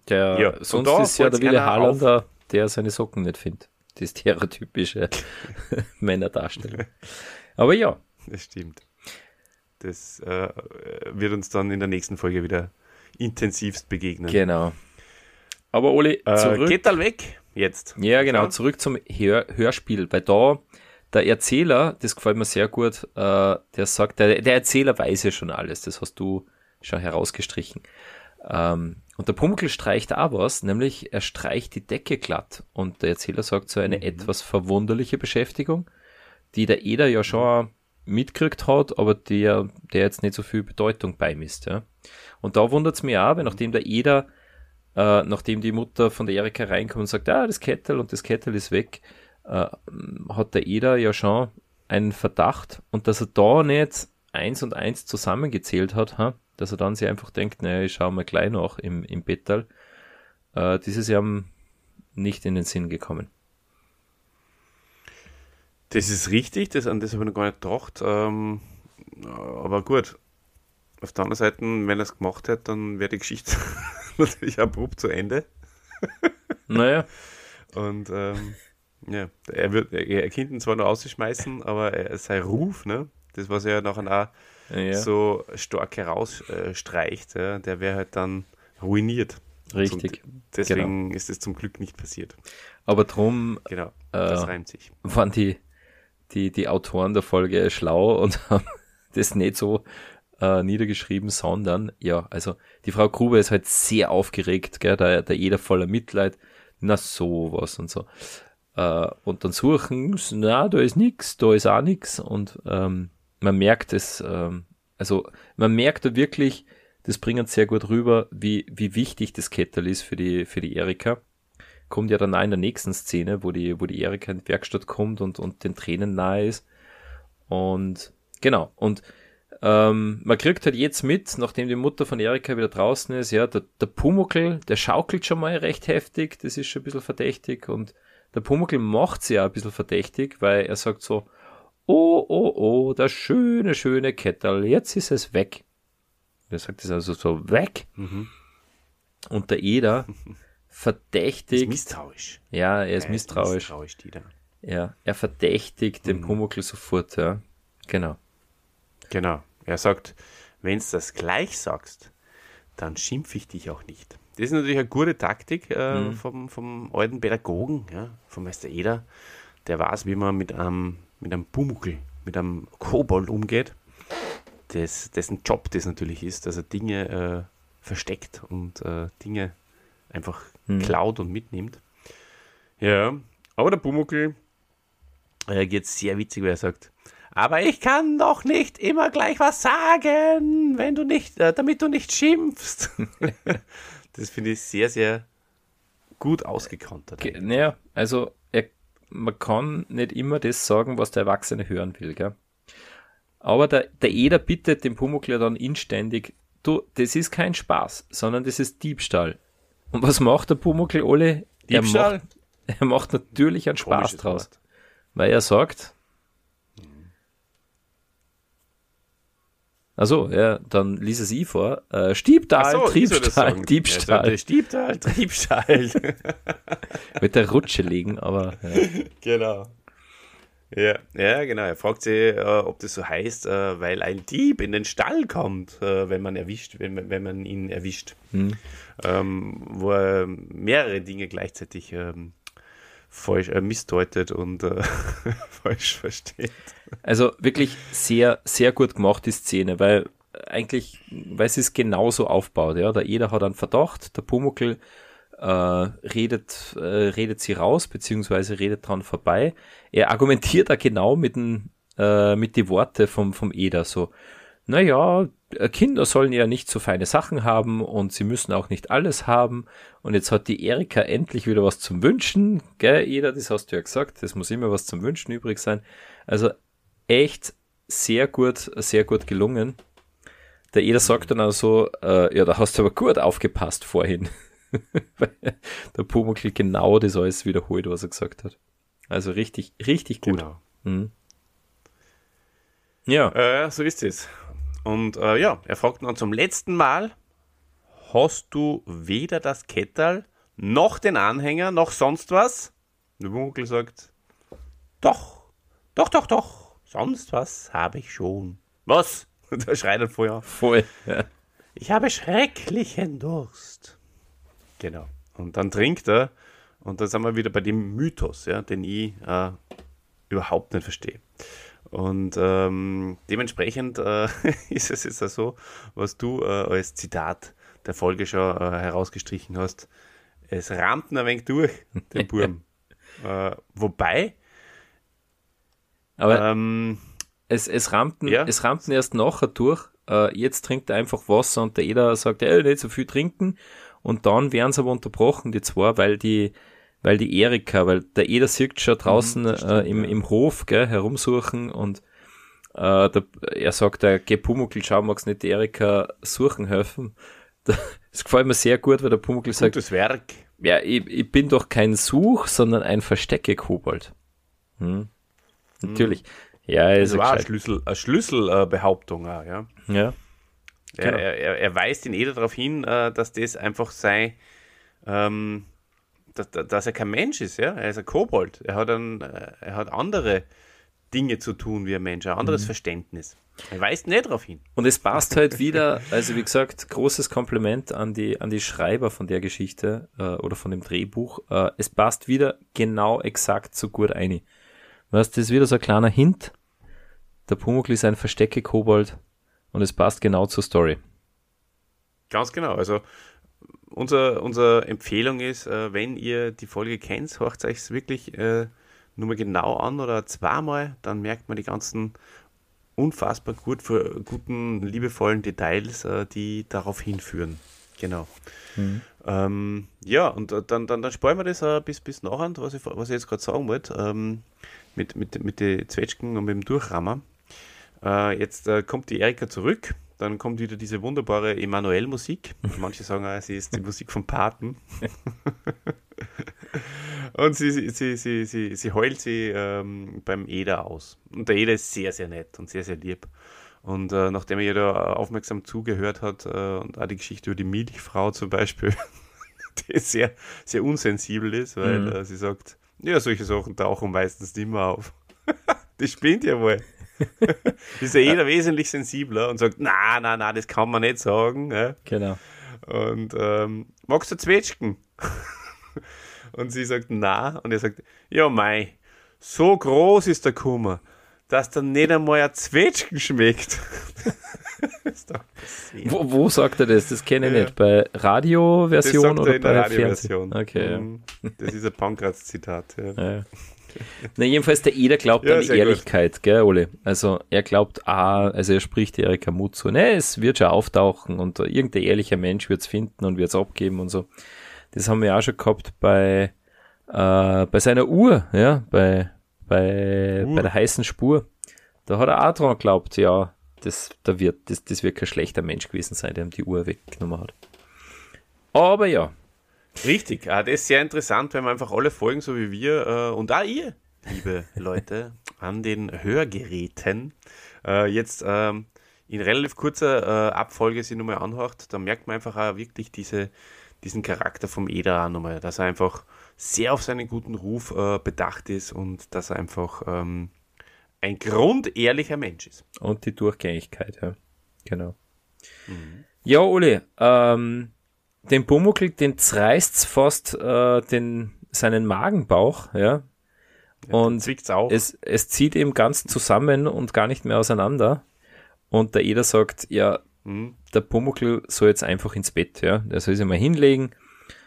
Der, ja, sonst ist ja der Wille Harlander, der seine Socken nicht findet. Die stereotypische (laughs) Männerdarstellung. Aber ja. Das stimmt. Das äh, wird uns dann in der nächsten Folge wieder intensivst begegnen. Genau. Aber Oli, äh, zurück. Äh, geht dann weg jetzt. Ja, genau. Zurück zum Hör Hörspiel. Weil da der Erzähler, das gefällt mir sehr gut, äh, der sagt, der, der, Erzähler weiß ja schon alles, das hast du schon herausgestrichen. Ähm, und der Pumuckl streicht auch was, nämlich er streicht die Decke glatt. Und der Erzähler sagt so eine mhm. etwas verwunderliche Beschäftigung, die der Eder ja schon mitgekriegt hat, aber der, der jetzt nicht so viel Bedeutung beimisst. Ja. Und da wundert es mich auch, weil nachdem der Eder, äh, nachdem die Mutter von der Erika reinkommt und sagt, ah, das Kettel und das Kettel ist weg, äh, hat der Eder ja schon einen Verdacht und dass er da nicht eins und eins zusammengezählt hat, ha? dass er dann sich einfach denkt, naja, ich schaue mal gleich noch im, im Bettal, äh, dieses Jahr nicht in den Sinn gekommen. Das ist richtig, das, an das habe ich noch gar nicht gedacht. Ähm, aber gut, auf der anderen Seite, wenn er es gemacht hätte, dann wäre die Geschichte (laughs) natürlich abrupt zu Ende. (laughs) naja. Und ähm, ja, er wird, er kennt ihn zwar noch auszuschmeißen, aber er, sein Ruf, ne, das was er nachher auch ja. so stark herausstreicht, ja, der wäre halt dann ruiniert. Richtig. Und deswegen genau. ist es zum Glück nicht passiert. Aber drum, genau, das äh, reimt sich. Waren die, die, die Autoren der Folge schlau und (laughs) haben das nicht so äh, niedergeschrieben, sondern ja, also die Frau Grube ist halt sehr aufgeregt, gell, da, da jeder voller Mitleid, na sowas und so äh, und dann suchen, na, da ist nichts, da ist auch nichts und ähm, man merkt es, ähm, also man merkt da wirklich, das bringt sehr gut rüber, wie, wie wichtig das Kettel ist für die, für die Erika. Kommt ja dann auch in der nächsten Szene, wo die, wo die Erika in die Werkstatt kommt und, und den Tränen nahe ist. Und genau, und ähm, man kriegt halt jetzt mit, nachdem die Mutter von Erika wieder draußen ist, ja, der, der Pumuckel, der schaukelt schon mal recht heftig, das ist schon ein bisschen verdächtig und der Pumuckl macht sie ja ein bisschen verdächtig, weil er sagt so, oh, oh, oh, das schöne, schöne Kettel, jetzt ist es weg. Er sagt es also so, weg. Mhm. Und der Eder (laughs) verdächtigt. Ist misstrauisch. Ja, er ist ja, misstrauisch. misstrauisch ja, er verdächtigt mhm. den Pumuckl sofort, ja. Genau. Genau. Er sagt, wenn du das gleich sagst, dann schimpfe ich dich auch nicht. Das ist natürlich eine gute Taktik äh, mhm. vom, vom alten Pädagogen, ja, vom Meister Eder. Der weiß, wie man mit einem, mit einem Pumuckl, mit einem Kobold umgeht. Das, dessen Job das natürlich ist, dass er Dinge äh, versteckt und äh, Dinge einfach mhm. klaut und mitnimmt. Ja, aber der Pumuckl reagiert sehr witzig, weil er sagt, aber ich kann doch nicht immer gleich was sagen, wenn du nicht, äh, damit du nicht schimpfst. (laughs) Das finde ich sehr, sehr gut ausgekontert. Naja, also er, man kann nicht immer das sagen, was der Erwachsene hören will. Gell? Aber der, der Eder bittet den Pumuckl dann inständig, du, das ist kein Spaß, sondern das ist Diebstahl. Und was macht der Pumuckl, Ole? Diebstahl? Er macht, (laughs) er macht natürlich einen Spaß Komisches draus. Wort. Weil er sagt, also ja, dann lies es ich vor. Äh, Stiebstahl, so, Triebstahl. Diebstahl. Ja, Stiebstahl, Triebstahl. (laughs) (laughs) Mit der Rutsche liegen, aber ja. genau. Ja, ja, genau. Er fragt sich, äh, ob das so heißt, äh, weil ein Dieb in den Stall kommt, äh, wenn man erwischt, wenn, man- wenn man ihn erwischt. Hm. Ähm, wo er mehrere Dinge gleichzeitig ähm, falsch äh, missdeutet und äh, (laughs) falsch versteht. Also wirklich sehr, sehr gut gemacht, die Szene, weil eigentlich, weil es genauso aufbaut, ja. Der Eder hat einen Verdacht, der Pumuckl äh, redet, äh, redet sie raus, beziehungsweise redet dran vorbei. Er argumentiert da genau mit den, äh, mit die Worte vom, vom Eder, so, naja, äh, Kinder sollen ja nicht so feine Sachen haben und sie müssen auch nicht alles haben. Und jetzt hat die Erika endlich wieder was zum Wünschen, gell, Eder, das hast du ja gesagt, es muss immer was zum Wünschen übrig sein. Also echt sehr gut, sehr gut gelungen. Der Eder sagt dann also, äh, ja, da hast du aber gut aufgepasst vorhin. (laughs) Weil der Pumuckl genau das alles wiederholt, was er gesagt hat. Also richtig, richtig gut. Genau. Mhm. Ja, Äh, so ist es. Und äh, ja, er fragt dann zum letzten Mal, hast du weder das Kettal, noch den Anhänger, noch sonst was? Der Munkel sagt, doch, doch, doch, doch, sonst was habe ich schon. Was? (laughs) Da schreit er vorher, voll. Ja. ich habe schrecklichen Durst. Genau. Und dann trinkt er und dann sind wir wieder bei dem Mythos, ja, den ich äh, überhaupt nicht verstehe. Und ähm, dementsprechend äh, (laughs) ist es jetzt auch so, was du äh, als Zitat der Folge schon äh, herausgestrichen hast. Es rammt ein wenig durch, den Burm. (laughs) äh, wobei, Aber ähm, es, es rammten, Ja. es rammten erst nachher durch. Äh, jetzt trinkt er einfach Wasser und der Eder sagt, ey, nicht so viel trinken. Und dann werden sie aber unterbrochen, die zwei, weil die, weil die Erika, weil der Eder sieht schon draußen Mhm, das äh, stimmt, im, im Hof, gell, herumsuchen und äh, der, er sagt, der geh Pumuckl, schau, magst nicht die Erika suchen helfen. (laughs) Das gefällt mir sehr gut, weil der Pumuckl sagt, gutes Werk. ja, ich, ich bin doch kein Such, sondern ein Verstecke-Kobold. Hm. Natürlich. Ja, Das ist war eine. Schlüssel, eine Schlüsselbehauptung auch, ja. Ja. Er, Genau. er, er, er weist ihn eh darauf hin, äh, dass das einfach sei, ähm, dass, dass er kein Mensch ist, ja. Er ist ein Kobold. Er hat, ein, äh, er hat andere Dinge zu tun wie ein Mensch, ein Mhm. anderes Verständnis. Er weist nicht darauf hin. Und es passt halt wieder, also wie gesagt, großes Kompliment an die, an die Schreiber von der Geschichte äh, oder von dem Drehbuch. Äh, es passt wieder genau exakt so gut ein. Weißt, das ist wieder so ein kleiner Hint. Der Pumuckl ist ein Verstecke-Kobold und es passt genau zur Story. Ganz genau. Also unser, unsere Empfehlung ist, äh, wenn ihr die Folge kennt, hört euch es wirklich äh, nur mal genau an oder zweimal, dann merkt man die ganzen unfassbar gut für guten, liebevollen Details, äh, die darauf hinführen. Genau. Ähm, ja, und äh, dann, dann, dann sparen wir das äh, bis, bis nachher, was ich, was ich jetzt gerade sagen wollte, ähm, mit, mit, mit den Zwetschgen und mit dem Durchrammer. Äh, jetzt äh, kommt die Erika zurück, dann kommt wieder diese wunderbare Emanuel-Musik. Manche sagen auch, sie ist die Musik vom Paten. (laughs) und sie, sie, sie, sie, sie, sie heult sie ähm, beim Eder aus. Und der Eder ist sehr, sehr nett und sehr, sehr lieb. Und äh, nachdem er ihr da aufmerksam zugehört hat äh, und auch die Geschichte über die Milchfrau zum Beispiel, (laughs) die sehr, sehr unsensibel ist, weil Mhm. äh, sie sagt, ja, solche Sachen tauchen meistens nicht mehr auf. (laughs) die spinnt ja wohl. (laughs) ist ja jeder wesentlich sensibler und sagt, na, na, na, das kann man nicht sagen. Ja? Genau. Und ähm, magst du Zwetschgen? (laughs) und sie sagt, na. Und er sagt, ja, mei, so groß ist der Kummer, dass dann nicht einmal ein Zwetschgen schmeckt. (laughs) Wo, wo sagt er das? Das kenne ich Ja. nicht. Bei Radioversion oder er in der bei Radioversion. Okay, Mhm. Das ist ein Pankratz-Zitat. Ja. ja. (laughs) Na, jedenfalls der Eder glaubt Ja, an die sehr gut. Ehrlichkeit, gell, Ole? Also er glaubt, ah, also er spricht Erika Mut zu, ne, es wird schon auftauchen und irgendein ehrlicher Mensch wird's finden und wird's abgeben und so. Das haben wir auch schon gehabt bei, äh, bei seiner Uhr, ja, bei, bei, Uhr. bei der heißen Spur. Da hat er auch dran geglaubt, ja, das, da wird, das, das wird kein schlechter Mensch gewesen sein, der ihm die Uhr weggenommen hat. Aber ja. Richtig, das ist sehr interessant, wenn wir einfach alle folgen, so wie wir äh, und auch ihr, liebe (laughs) Leute, an den Hörgeräten äh, jetzt ähm, in relativ kurzer äh, Abfolge sich nochmal anhört, da merkt man einfach auch wirklich diese, diesen Charakter vom Eder auch nochmal, dass er einfach sehr auf seinen guten Ruf bedacht ist und dass er einfach ähm, ein grundehrlicher Mensch ist. Und die Durchgängigkeit, ja. Genau. Mhm. Ja, Uli, ähm, den Bumuckel, den zerreißt fast äh, den, seinen Magenbauch, ja. ja und es, es zieht ihm ganz zusammen und gar nicht mehr auseinander. Und der Eder sagt, ja, mhm. der Pumuckl soll jetzt einfach ins Bett, ja. Der soll sich mal hinlegen.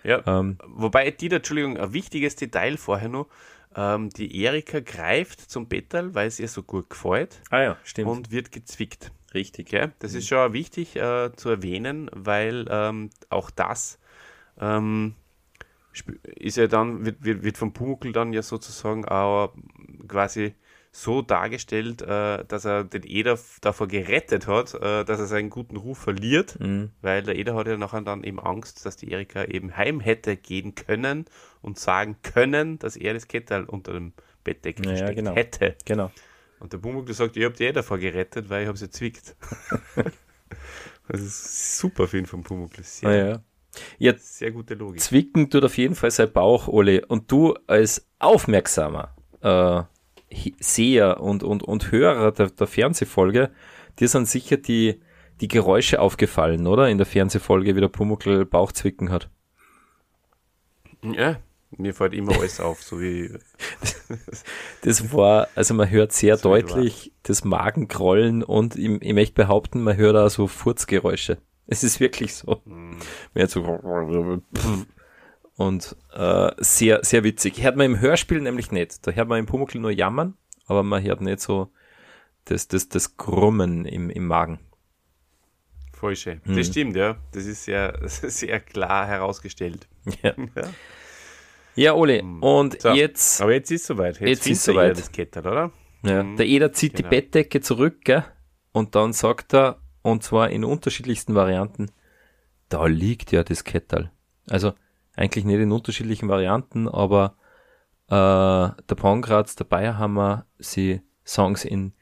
Ja. Ähm, Wobei, Dieter, Entschuldigung, ein wichtiges Detail vorher noch. Ähm, die Erika greift zum Bettal, weil es ihr so gut gefällt. Ah ja, stimmt. Und wird gezwickt. Richtig, ja. Das mhm. ist schon wichtig äh, zu erwähnen, weil ähm, auch das ähm, ist ja dann, wird, wird, wird vom Pumuckl dann ja sozusagen auch quasi so dargestellt, äh, dass er den Eder davor gerettet hat, äh, dass er seinen guten Ruf verliert, mhm. weil der Eder hat ja nachher dann eben Angst, dass die Erika eben heim hätte gehen können und sagen können, dass er das Kettel unter dem Bettdeckel ja, versteckt genau. hätte. Genau. Und der Bumbuck sagt, ihr habt die eh davor gerettet, weil ich habe sie zwickt. (laughs) das ist super ihn vom Pumuckl. Sehr, ah, ja. ja. sehr gute Logik. Zwicken tut auf jeden Fall sein Bauch, Ole. Und du als aufmerksamer äh, Seher und, und, und Hörer der, der Fernsehfolge, dir sind sicher die, die Geräusche aufgefallen, oder? In der Fernsehfolge, wie der Pumuckl Bauchzwicken hat. Ja, mir fällt immer alles auf, so wie. (laughs) das war, also man hört sehr so deutlich das Magenkrollen und ich, ich möchte behaupten, man hört auch so Furzgeräusche. (laughs) Es ist wirklich so. Man hört so und äh, sehr, sehr witzig. Hört man im Hörspiel nämlich nicht. Da hört man im Pumuckl nur jammern, aber man hört nicht so das, das, das Krummen im, im Magen. Voll schön. Hm. Das stimmt, ja. Das ist sehr, (laughs) sehr klar herausgestellt. Ja. ja. Ja, Ole, hm. und so, jetzt. Aber jetzt ist es soweit. Jetzt, jetzt ist es soweit. Das Kettel, oder? Ja, mhm. Der Eder zieht genau. die Bettdecke zurück, gell? Und dann sagt er, und zwar in unterschiedlichsten Varianten, da liegt ja das Kettel. Also, eigentlich nicht in unterschiedlichen Varianten, aber äh, der Pongratz, der Bayerhammer, sie Songs in,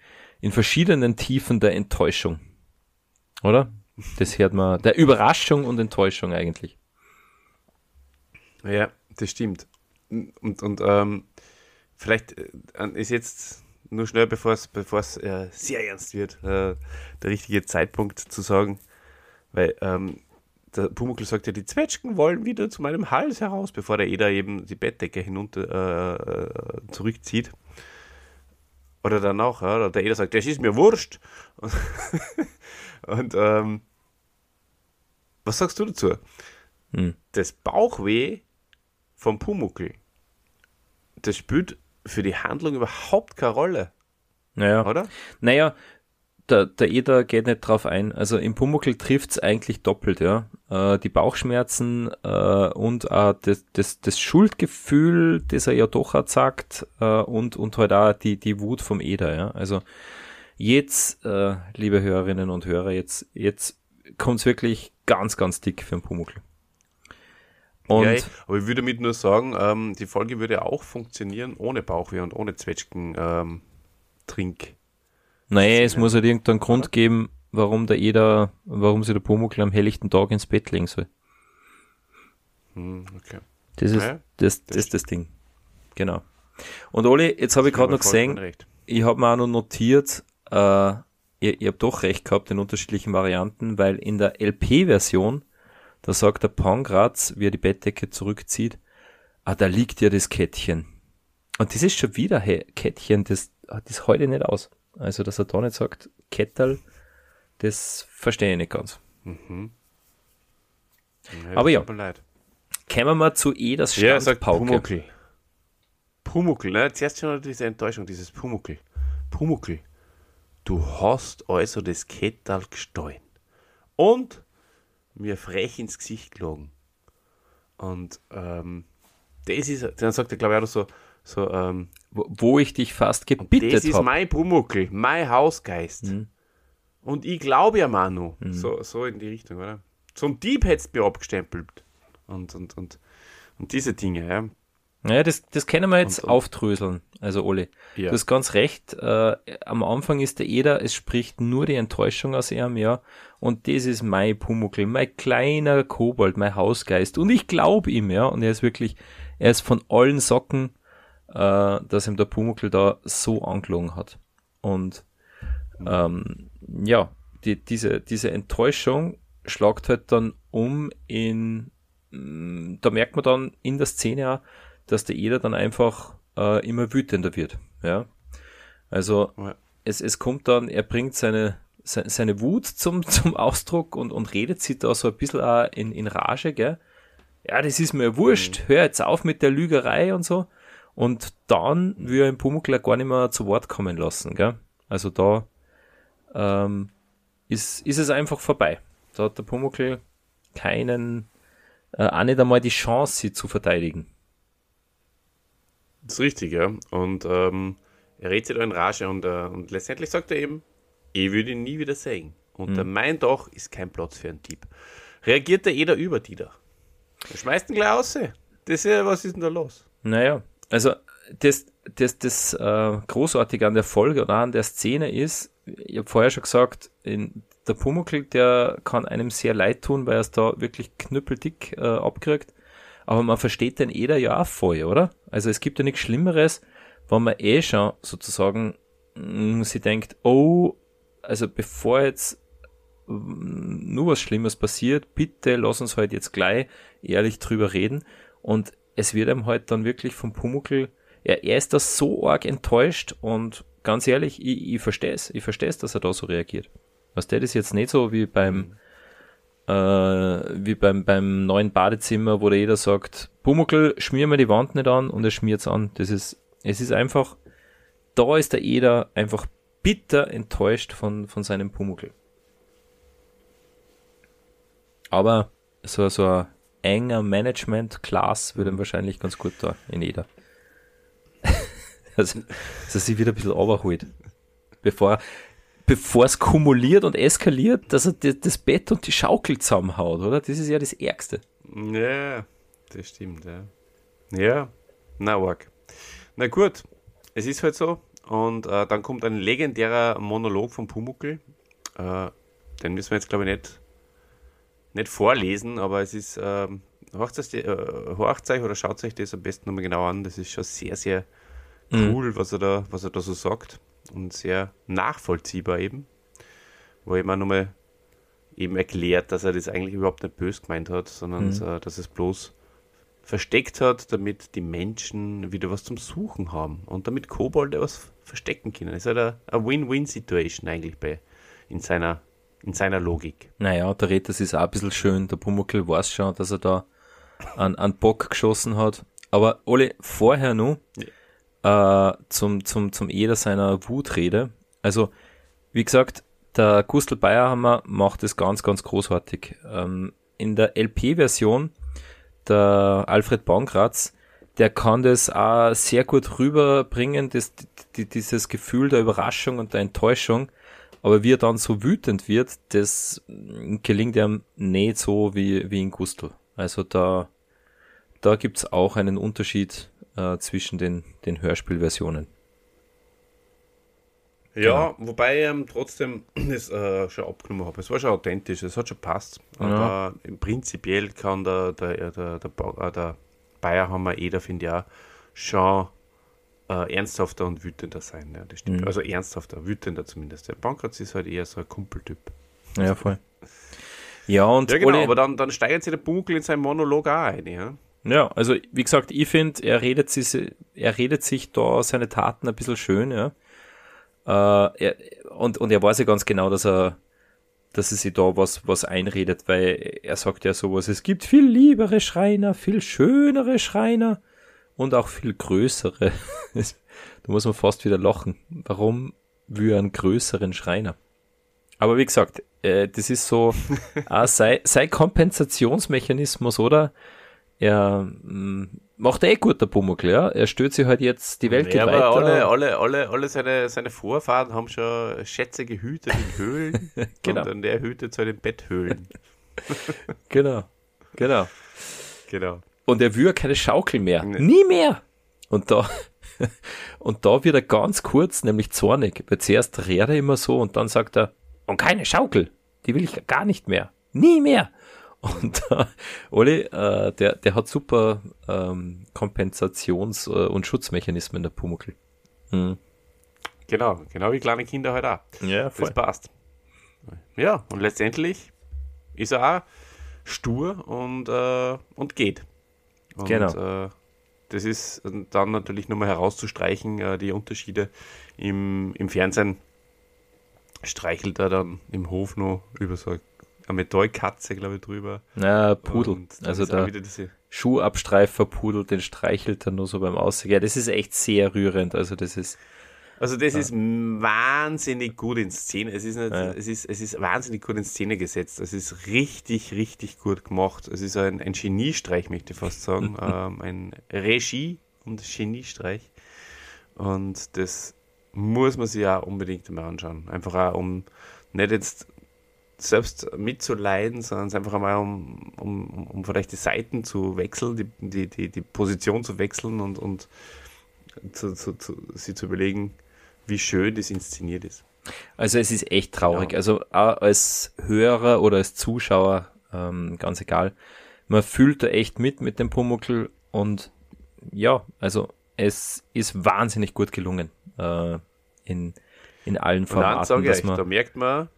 in verschiedenen Tiefen der Enttäuschung. Oder? Das hört man, der Überraschung und Enttäuschung eigentlich. Ja, das stimmt. Und, und ähm, vielleicht äh, ist jetzt nur schnell, bevor es bevor es äh, sehr ernst wird, äh, der richtige Zeitpunkt zu sagen, weil ähm, der Pumuckl sagt ja, die Zwetschgen wollen wieder zu meinem Hals heraus, bevor der Eder eben die Bettdecke hinunter äh, äh zurückzieht. Oder danach, ja, der Eder sagt, das ist mir wurscht. Und, (laughs) und ähm, was sagst du dazu? Hm. Das Bauchweh vom Pumuckl, das spielt für die Handlung überhaupt keine Rolle. Naja. Oder? Naja, der, der Eder geht nicht drauf ein. Also im Pumuckl trifft es eigentlich doppelt, ja. Äh, die Bauchschmerzen äh, und äh, das, das, das Schuldgefühl, das er ja doch hat sagt, äh, und, und halt auch die, die Wut vom Eder, ja. Also jetzt, äh, liebe Hörerinnen und Hörer, jetzt, jetzt kommt es wirklich ganz, ganz dick für den Pumuckl. Und ja, aber ich würde damit nur sagen, ähm, die Folge würde auch funktionieren ohne Bauchweh und ohne Zwetschgen ähm, Trink. Naja, es muss halt irgendeinen Grund geben, warum der Eder, warum sich der Pumuckl am helllichten Tag ins Bett legen soll. Hm, okay. Das ist, naja, das, das, ist das Ding. Genau. Und Oli, jetzt habe ich gerade noch gesehen, ich habe mir auch noch notiert, äh, ihr, ihr habt doch recht gehabt in unterschiedlichen Varianten, weil in der LP-Version, da sagt der Pangratz, wie er die Bettdecke zurückzieht, ah, da liegt ja das Kettchen. Und das ist schon wieder hey, Kettchen, das, das heute nicht aus. Also, dass er da nicht sagt, Kettel, das verstehe ich nicht ganz. Mhm. Ja, Aber ja, kommen wir mal zu E, das Standpauke. Ja, sagt Pumuckl. Pumuckl, ne? Zuerst schon diese Enttäuschung, dieses Pumuckl. Pumuckl, du hast also das Kettel gestohlen. Und mir frech ins Gesicht gelogen. Und ähm, das ist, dann sagt er, glaube ich, auch so, So, ähm, wo, wo ich dich fast gebittet habe. Das ist hab. mein Pumuckel, mein Hausgeist. Mhm. Und ich glaube ja, Manu. Mhm. So, so in die Richtung, oder? Zum Dieb hättest du mir abgestempelt. Und, und, und, und diese Dinge, ja. Naja, das, das können wir jetzt und, aufdröseln. Also, Oli, ja. du hast ganz recht. Äh, am Anfang ist der Eder, es spricht nur die Enttäuschung aus ihm, ja. Und das ist mein Pumuckl, mein kleiner Kobold, mein Hausgeist. Und ich glaube ihm, ja. Und er ist wirklich, er ist von allen Socken, äh, dass ihm der Pumuckl da so angelogen hat. Und ähm, ja, die, diese, diese Enttäuschung schlagt halt dann um in, mm, da merkt man dann in der Szene auch, dass der Eder dann einfach äh, immer wütender wird. Ja. Also ja. Es, es kommt dann, er bringt seine, seine, seine Wut zum, (laughs) zum Ausdruck und, und redet sich da so ein bisschen auch in, in Rage, gell? Ja, das ist mir wurscht, mhm. hör jetzt auf mit der Lügerei und so. Und dann will er den Pumuckl gar nicht mehr zu Wort kommen lassen, gell? Also da ähm, ist, ist es einfach vorbei. Da hat der Pumuckl keinen, äh, auch nicht einmal die Chance, sie zu verteidigen. Das ist richtig, ja. Und ähm, er redet sich da in Rage und, äh, und letztendlich sagt er eben, ich würde ihn nie wieder sehen. Und mhm. mein Dach ist kein Platz für einen Dieb. Reagiert der jeder über die da? Er schmeißt ihn gleich raus. Das ist ja, was ist denn da los? Naja, also das, das, das äh, Großartige an der Folge oder an der Szene ist, ich habe vorher schon gesagt, in, der Pumuckl, der kann einem sehr leid tun, weil er es da wirklich knüppeldick äh, abkriegt aber man versteht den Eder ja auch voll, oder? Also es gibt ja nichts Schlimmeres, wenn man eh schon sozusagen mh, mm, sie denkt, oh, also bevor jetzt mm, nur was Schlimmes passiert, bitte lass uns halt jetzt gleich ehrlich drüber reden. Und es wird ihm halt dann wirklich vom Pumuckl, ja, er ist da so arg enttäuscht und ganz ehrlich, ich, ich verstehe es, ich verstehe es, dass er da so reagiert. Was der ist jetzt nicht so wie beim äh, wie beim, beim neuen Badezimmer, wo der jeder sagt, Pumuckl, schmier mir die Wand nicht an und er schmiert es an. Das ist, es ist einfach, da ist der Eder einfach bitter enttäuscht von, von seinem Pumuckl. Aber so, so ein enger Management-Class würde ihm wahrscheinlich ganz gut da in Eder. (laughs) also, dass er sich wieder ein bisschen overholt. Bevor, bevor es kumuliert und eskaliert, dass er das Bett und die Schaukel zusammenhaut, oder? Das ist ja das Ärgste. Ja, das stimmt, ja. Ja, na arg. Na gut, es ist halt so. Und äh, dann kommt ein legendärer Monolog von Pumuckel. Äh, den müssen wir jetzt, glaube ich, nicht, nicht vorlesen, aber es ist, äh, horcht, das, äh, horcht euch oder schaut euch das am besten nochmal genau an. Das ist schon sehr, sehr mhm. cool, mhm. was, er da, was er da so sagt und sehr nachvollziehbar eben, wo er immer nochmal eben erklärt, dass er das eigentlich überhaupt nicht böse gemeint hat, sondern mhm. dass es bloß versteckt hat, damit die Menschen wieder was zum Suchen haben und damit Kobolde was verstecken können. Das ist halt eine Win-Win-Situation eigentlich bei, in, seiner, in seiner Logik. Naja, der Retter ist auch ein bisschen schön. Der Pumuckl weiß schon, dass er da einen, einen Bock geschossen hat. Aber alle vorher noch, ja äh, zum, zum, zum Eder seiner Wutrede. Also, wie gesagt, der Gustl Bayerhammer macht es ganz, ganz großartig. Ähm, in der LP-Version, der Alfred Bankratz, der kann das auch sehr gut rüberbringen, das, die, dieses Gefühl der Überraschung und der Enttäuschung. Aber wie er dann so wütend wird, das gelingt ihm nicht so wie, wie in Gustl. Also da, da gibt's auch einen Unterschied äh, zwischen den, den Hörspielversionen. Ja, genau. wobei ich ähm, trotzdem (clears throat) es äh, schon abgenommen habe. Es war schon authentisch, es hat schon passt. Aber ja. prinzipiell kann der, der, der, der, äh, der Bayerhammer Eder, finde ich auch, schon äh, ernsthafter und wütender sein. Ja, das stimmt. Mhm. Also ernsthafter, wütender zumindest. Der Bankratz ist halt eher so ein Kumpeltyp. Ja, voll. Ja, und ja, genau, aber dann, dann steigert sich der Bunkel in seinem Monolog auch ein. Ja? Ja, also wie gesagt, ich finde, er redet sich, er redet sich da seine Taten ein bisschen schön, ja. Äh, er, und, und er weiß ja ganz genau, dass er, dass er sich da was, was einredet, weil er sagt ja sowas, es gibt viel liebere Schreiner, viel schönere Schreiner und auch viel größere. (laughs) da muss man fast wieder lachen. Warum will er einen größeren Schreiner? Aber wie gesagt, äh, das ist so (laughs) äh, sei, sei Kompensationsmechanismus, oder? Er, mm, macht er eh gut, der Pumuckl, ja. Er stört sich halt jetzt, die Welt Ja, weiter. alle, alle, alle, alle seine, seine Vorfahren haben schon Schätze gehütet in Höhlen. (laughs) Genau. Und dann der hütet so in den Betthöhlen. (laughs) Genau, genau. Genau. Und er will keine Schaukel mehr. Nee. Nie mehr. Und da, (laughs) und da wird er ganz kurz, nämlich zornig. Weil zuerst redet er immer so und dann sagt er, und keine Schaukel. Die will ich gar nicht mehr. Nie mehr. Und äh, Oli, äh, der, der hat super ähm, Kompensations- äh, und Schutzmechanismen, der Pumuckl. Hm. Genau, genau wie kleine Kinder halt auch. Ja, Das passt. Ja, und letztendlich ist er auch stur und, äh, und geht. Und, Genau. Äh, das ist dann natürlich nochmal herauszustreichen, äh, die Unterschiede im, im Fernsehen. Streichelt er dann im Hof noch über so eine Metallkatze, glaube ich, drüber. Na, Pudel. Und Also diese, Schuhabstreifer Pudel, den streichelt er nur so beim Ausgehen. Ja, das ist echt sehr rührend. Also das ist, Also das ist wahnsinnig gut in Szene. Es ist, nicht, Ja. es, ist, es ist wahnsinnig gut in Szene gesetzt. Es ist richtig, richtig gut gemacht. Es ist ein, ein Geniestreich, möchte ich fast sagen. (laughs) ähm, ein Regie- und Geniestreich. Und das muss man sich auch unbedingt mal anschauen. Einfach auch, um nicht jetzt selbst mitzuleiden, sondern es einfach einmal um, um, um- vielleicht die Seiten zu wechseln, die, die, die, die Position zu wechseln und, und zu, zu, zu, sie zu überlegen, wie schön das inszeniert ist. also es ist echt traurig. Genau. Also als Hörer oder als Zuschauer, ähm, ganz egal, man fühlt da echt mit mit dem Pumuckl und ja, also es ist wahnsinnig gut gelungen äh, in, in allen Und dann Formaten, sage ich da merkt man,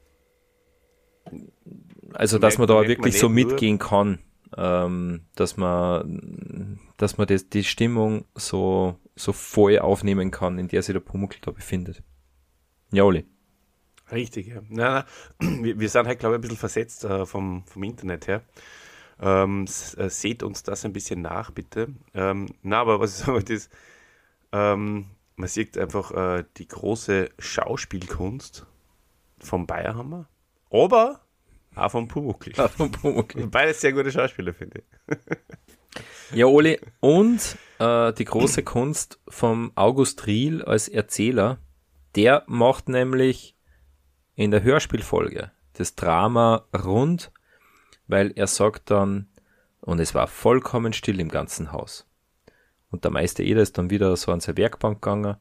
also da dass man da wirklich so mitgehen kann, ähm, dass man, dass man das, die Stimmung so, so voll aufnehmen kann, in der sich der Pumuckl da befindet. Ja, Oli. richtig, ja. Nein, nein, (clears throat) wir, wir sind halt, glaube ich, ein bisschen versetzt äh, vom, vom Internet her. Ähm, äh, seht uns das ein bisschen nach, bitte. Ähm, na, aber was ich sagen wollte ist, ähm, man sieht einfach äh, die große Schauspielkunst vom Bayerhammer, aber auch vom Pumuckl. vom Pumuckl. (laughs) Beides sehr gute Schauspieler, finde ich. Ja, Oli, und äh, die große Kunst vom August Riel als Erzähler, der macht nämlich in der Hörspielfolge das Drama rund, weil er sagt dann, und es war vollkommen still im ganzen Haus. Und der Meister Eder ist dann wieder so an seine Werkbank gegangen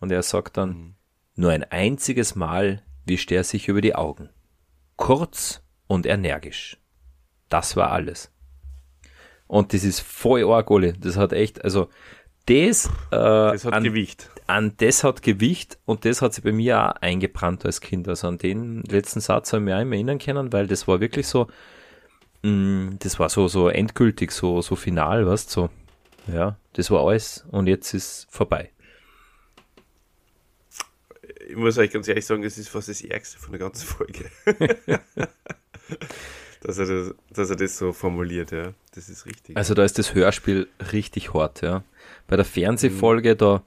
und er sagt dann, nur ein einziges Mal wischt er sich über die Augen. Kurz und energisch. Das war alles. Und das ist voll arg, Oli. Das hat echt, also das, äh, Das hat an, Gewicht. an das hat Gewicht und das hat sich bei mir auch eingebrannt als Kind. Also an den letzten Satz habe ich mich auch immer erinnern können, weil das war wirklich so, mh, das war so, so endgültig, so, so final, weißt so. Ja, das war alles und jetzt ist vorbei. Ich muss euch ganz ehrlich sagen, das ist fast das Ärgste von der ganzen Folge. (laughs) dass, er das, dass er das so formuliert, ja. Das ist richtig. Also da ist das Hörspiel richtig hart, ja. Bei der Fernsehfolge, da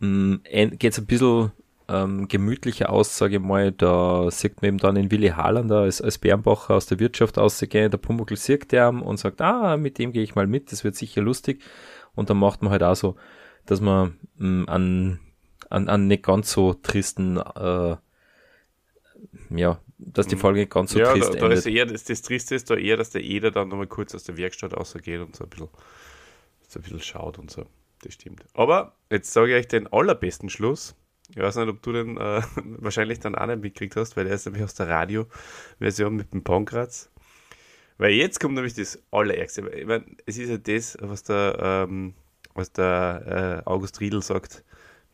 geht es ein bisschen ähm, gemütlicher aus, sage ich mal. Da sieht man eben dann den Willi Harlander als, als Bernbacher aus der Wirtschaft ausgehen. Der Pumuckl sieht der und sagt, ah, mit dem gehe ich mal mit, das wird sicher lustig. Und dann macht man halt auch so, dass man mh, an, an, an nicht ganz so tristen, äh, ja, dass die Folge nicht ganz so ja, trist da, da endet. ist eher, das, das Triste ist da eher, dass der Eder dann nochmal kurz aus der Werkstatt rausgeht und so ein bisschen, so ein bisschen schaut und so. Das stimmt. Aber jetzt sage ich euch den allerbesten Schluss. Ich weiß nicht, ob du den äh, (laughs) wahrscheinlich dann auch nicht mitgekriegt hast, weil der ist nämlich aus der Radioversion mit dem Pankratz. Weil jetzt kommt nämlich das Allerärgste. Ich meine, es ist ja das, was der, ähm, was der äh, August Riedel sagt,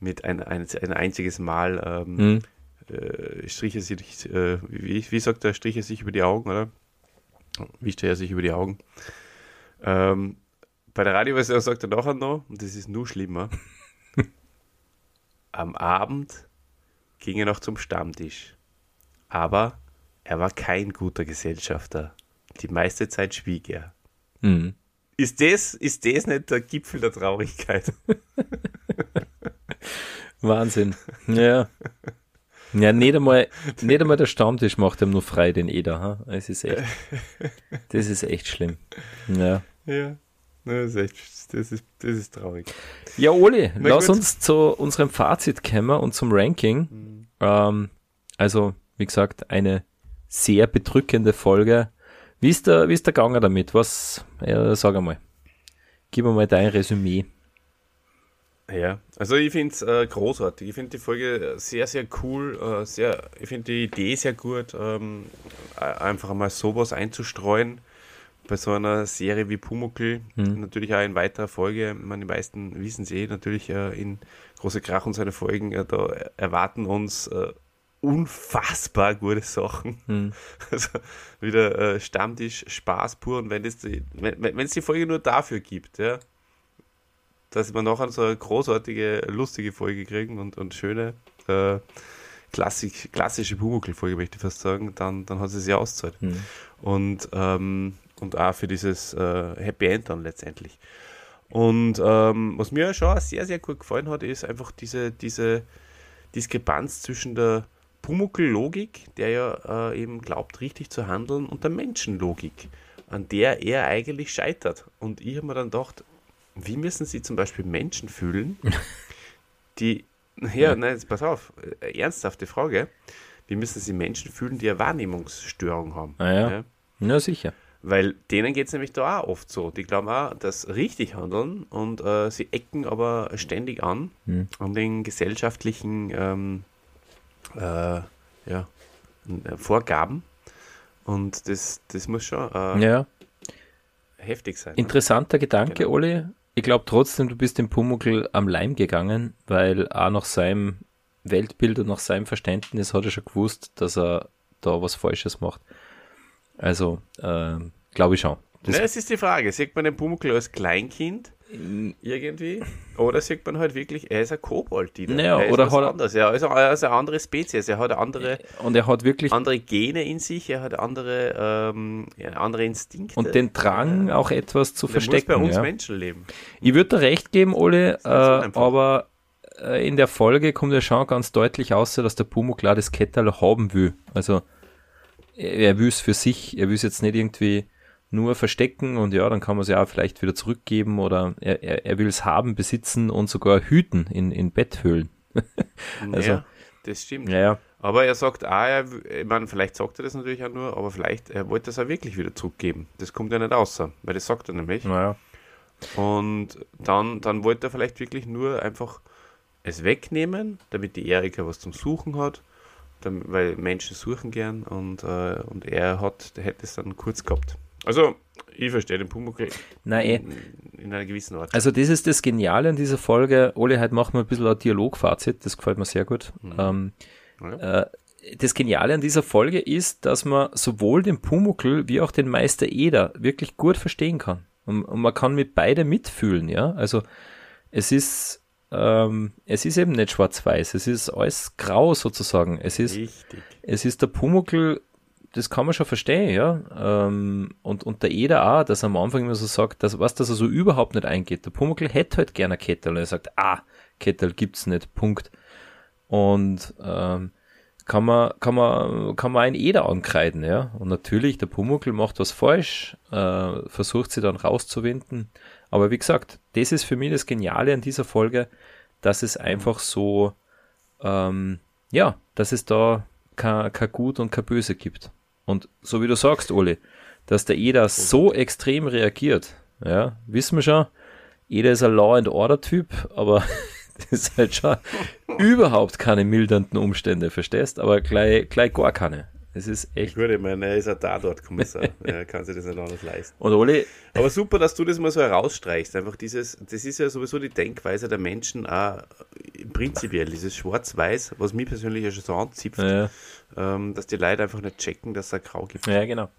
mit ein, ein, ein einziges Mal ähm, Hm. äh, strich er sich, äh, wie, wie sagt er, strich er sich über die Augen, oder? Wischt er sich über die Augen. Ähm, bei der Radioversion sagt er nachher noch, und das ist nur schlimmer, (laughs) am Abend ging er noch zum Stammtisch. Aber er war kein guter Gesellschafter. Die meiste Zeit schwieg er. Mhm. Ist das, ist das nicht der Gipfel der Traurigkeit? (laughs) (laughs) Wahnsinn. Ja. Ja, nicht einmal, nicht einmal der Stammtisch macht ihm nur frei, den Eder. Ha? Es ist echt, das ist echt schlimm. Ja. Ja. Das ist echt, das ist, das ist traurig. Ja, Oli, Na lass gut. uns zu unserem Fazit kommen und zum Ranking. Mhm. Ähm, also, wie gesagt, eine sehr bedrückende Folge. Wie ist der, wie ist der Ganger damit? Was, ja, sag einmal. Gib mir mal dein Resümee. Ja, also ich finde es äh, großartig. Ich finde die Folge sehr, sehr cool. Äh, sehr, ich finde die Idee sehr gut, ähm, einfach mal sowas einzustreuen bei so einer Serie wie Pumuckl. Mhm. Natürlich auch in weiterer Folge. Meine, die meisten wissen sie eh, natürlich äh, in Große Krach und seine Folgen, äh, da erwarten uns äh, unfassbar gute Sachen. Mhm. (laughs) Also wieder äh, Stammtisch, Spaß pur. Und wenn es die, wenn, die Folge nur dafür gibt, ja, dass wir nachher so eine großartige, lustige Folge kriegen und, und schöne, äh, klassik, klassische Pumuckl-Folge, möchte ich fast sagen, dann, dann hat es ja auszahlt. Mhm. Und, ähm, und auch für dieses äh, Happy End dann letztendlich. Und ähm, was mir schon sehr, sehr gut gefallen hat, ist einfach diese, diese Diskrepanz zwischen der Pumuckl-Logik, der ja äh, eben glaubt, richtig zu handeln, und der Menschenlogik, an der er eigentlich scheitert. Und ich habe mir dann gedacht, wie müssen sie zum Beispiel Menschen fühlen, (laughs) die, ja, nein, pass auf, äh, ernsthafte Frage, wie müssen sie Menschen fühlen, die eine Wahrnehmungsstörung haben? Ah, ja. ja. Na sicher. Weil denen geht es nämlich da auch oft so. Die glauben auch, dass richtig handeln und äh, sie ecken aber ständig an hm. an den gesellschaftlichen ähm, äh, ja, äh, Vorgaben. Und das, das muss schon äh, ja. heftig sein. Interessanter ne? Gedanke, genau. Oli. Ich glaube trotzdem, du bist dem Pumuckl am Leim gegangen, weil auch nach seinem Weltbild und nach seinem Verständnis hat er schon gewusst, dass er da was Falsches macht. Also, äh, glaube ich schon. Das, Na, das ist die Frage. Sieht man den Pumuckl als Kleinkind irgendwie? Oder sieht man halt wirklich, er ist ein Kobold, die naja, er ist oder hat anders. Er ist, er ist eine andere Spezies, er hat andere und er hat wirklich andere Gene in sich, er hat andere, ähm, andere Instinkte. Und den Drang, auch etwas zu verstecken. Muss bei uns ja. Menschen leben. Ich würde da recht geben, Ole, äh, aber äh, in der Folge kommt ja schon ganz deutlich aus, dass der Pumuckl das Kettel haben will. Also er will es für sich, er will es jetzt nicht irgendwie nur verstecken und ja, dann kann man es ja auch vielleicht wieder zurückgeben oder er, er, er will es haben, besitzen und sogar hüten in, in Betthöhlen. (laughs) also, ja, das stimmt. Ja, ja. Aber er sagt auch, er, ich meine, vielleicht sagt er das natürlich auch nur, aber vielleicht, er wollte das auch wirklich wieder zurückgeben. Das kommt ja nicht außer, weil das sagt er nämlich. Naja. Und dann, dann wollte er vielleicht wirklich nur einfach es wegnehmen, damit die Erika was zum Suchen hat, weil Menschen suchen gern und, äh, und er hat, der hätte es dann kurz gehabt. Also, ich verstehe den Pumuckl Nein, eh. in einer gewissen Art. Also, das ist das Geniale an dieser Folge. Ole, heute machen wir ein bisschen ein Dialogfazit, das gefällt mir sehr gut. Mhm. Ähm, ja. äh, das Geniale an dieser Folge ist, dass man sowohl den Pumuckl wie auch den Meister Eder wirklich gut verstehen kann. Und, und man kann mit beide mitfühlen, ja. Also, es ist, ähm, es ist eben nicht schwarz-weiß, es ist alles grau sozusagen. Es ist, Richtig. es ist der Pumuckl das kann man schon verstehen, ja. Ähm, und, und der Eder auch, dass er am Anfang immer so sagt, dass, was, dass er so überhaupt nicht eingeht. Der Pumuckl hätte halt gerne Kettel und er sagt, ah, Kettel gibt's nicht, Punkt. Und ähm, kann man, kann man, kann man einen Eder ankreiden, ja. Und natürlich, der Pumuckl macht was falsch, äh, versucht sie dann rauszuwinden. Aber wie gesagt, das ist für mich das Geniale an dieser Folge, dass es einfach so, ähm, ja, dass es da kein, kein Gut und kein Böse gibt. Und so wie du sagst, Oli, dass der Eder so extrem reagiert, ja, wissen wir schon, Eder ist ein Law and Order Typ, aber (laughs) das ist halt schon (laughs) überhaupt keine mildernden Umstände, verstehst? Aber gleich, gleich gar keine. Es ist echt. Gut, ich meine, er ist ein Tatort-Kommissar. (laughs) er kann sich das nicht anders leisten. Und Oli. Aber super, dass du das mal so herausstreichst. Einfach dieses, das ist ja sowieso die Denkweise der Menschen auch prinzipiell, dieses Schwarz-Weiß, was mich persönlich ja schon so anzipft, ja. ähm, dass die Leute einfach nicht checken, dass es ein Grau gibt. Ja, genau.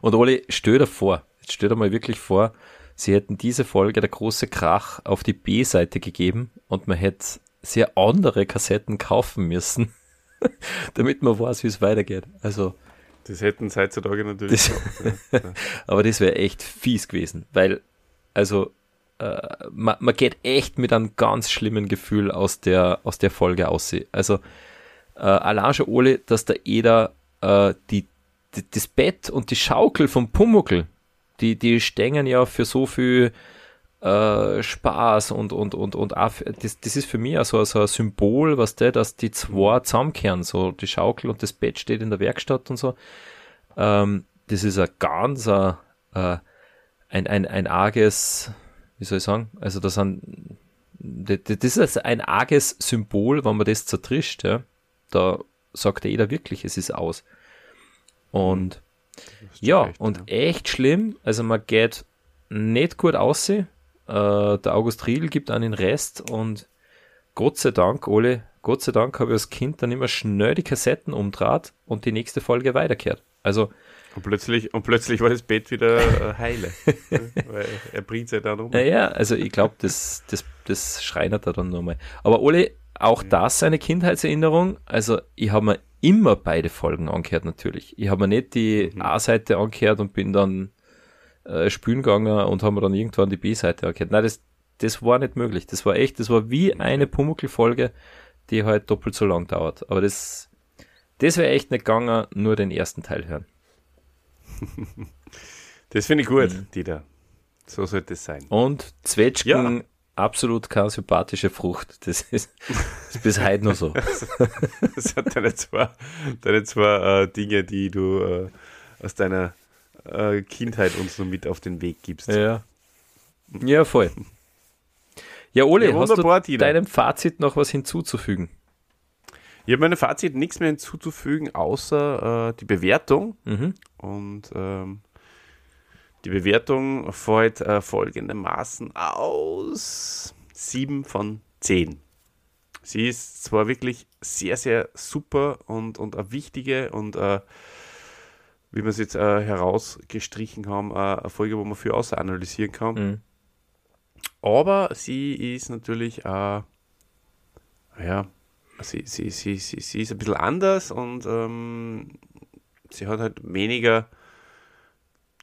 Und Oli, stell dir vor, jetzt stell dir mal wirklich vor, sie hätten diese Folge der große Krach auf die B-Seite gegeben und man hätte sehr andere Kassetten kaufen müssen (laughs) damit man weiß, wie es weitergeht. Also. Das hätten heutzutage natürlich das, ja. (laughs) Aber das wäre echt fies gewesen, weil, also, äh, man, man, geht echt mit einem ganz schlimmen Gefühl aus der, aus der Folge aussehen. Also, äh, allein schon Ole, dass der Eder äh, die, die, das Bett und die Schaukel vom Pumuckel, die, die stängen ja für so viel äh, Spaß und, und, und, und auch, das, das ist für mich auch so, so ein Symbol, was der, dass die zwei zusammenkehren, so die Schaukel und das Bett steht in der Werkstatt und so. Ähm, das ist ein ganz äh, ein, ein, ein arges, wie soll ich sagen, also das, sind, das ist ein arges Symbol, wenn man das zertrischt, ja, da sagt jeder wirklich, es ist aus. Und ja, recht, und ja. echt schlimm, also man geht nicht gut aussehen, äh, der August Riedl gibt den Rest und Gott sei Dank, Ole, Gott sei Dank habe ich als Kind dann immer schnell die Kassetten umdraht und die nächste Folge weiterkehrt. Also und plötzlich, und plötzlich war das Bett wieder äh, heile. (laughs) weil er bringt sich dann um. Naja, also ich glaube, das, das, das schreinert er dann nochmal. Aber Ole, auch das eine Kindheitserinnerung. Also ich habe mir immer beide Folgen angehört natürlich. Ich habe mir nicht die mhm. A-Seite angehört und bin dann äh, spülen gegangen und haben wir dann irgendwann die B-Seite erkannt. Nein, das, das war nicht möglich. Das war echt, das war wie eine Pumuckl-Folge, die halt doppelt so lang dauert. Aber das, das wäre echt nicht gegangen, nur den ersten Teil hören. (laughs) das finde ich gut, mhm. Dieter. So sollte es sein. Und Zwetschgen, ja. absolut keine sympathische Frucht. Das ist, ist bis heute noch so. (laughs) das hat deine zwei, deine zwei äh, Dinge, die du äh, aus deiner äh, Kindheit uns so mit auf den Weg gibst. Ja. Ja, voll. Ja, Ole, ja, hast du Tina. deinem Fazit noch was hinzuzufügen? Ich habe meinem Fazit nichts mehr hinzuzufügen, außer äh, die Bewertung. Mhm. Und ähm, die Bewertung fällt äh, folgendermaßen aus 7 von 10. Sie ist zwar wirklich sehr, sehr super und, und eine wichtige und äh, wie wir es jetzt äh, herausgestrichen haben, äh, eine Folge, wo man viel außer analysieren kann. Mhm. Aber sie ist natürlich, äh, ja, sie, sie, sie, sie, sie ist ein bisschen anders und ähm, sie hat halt weniger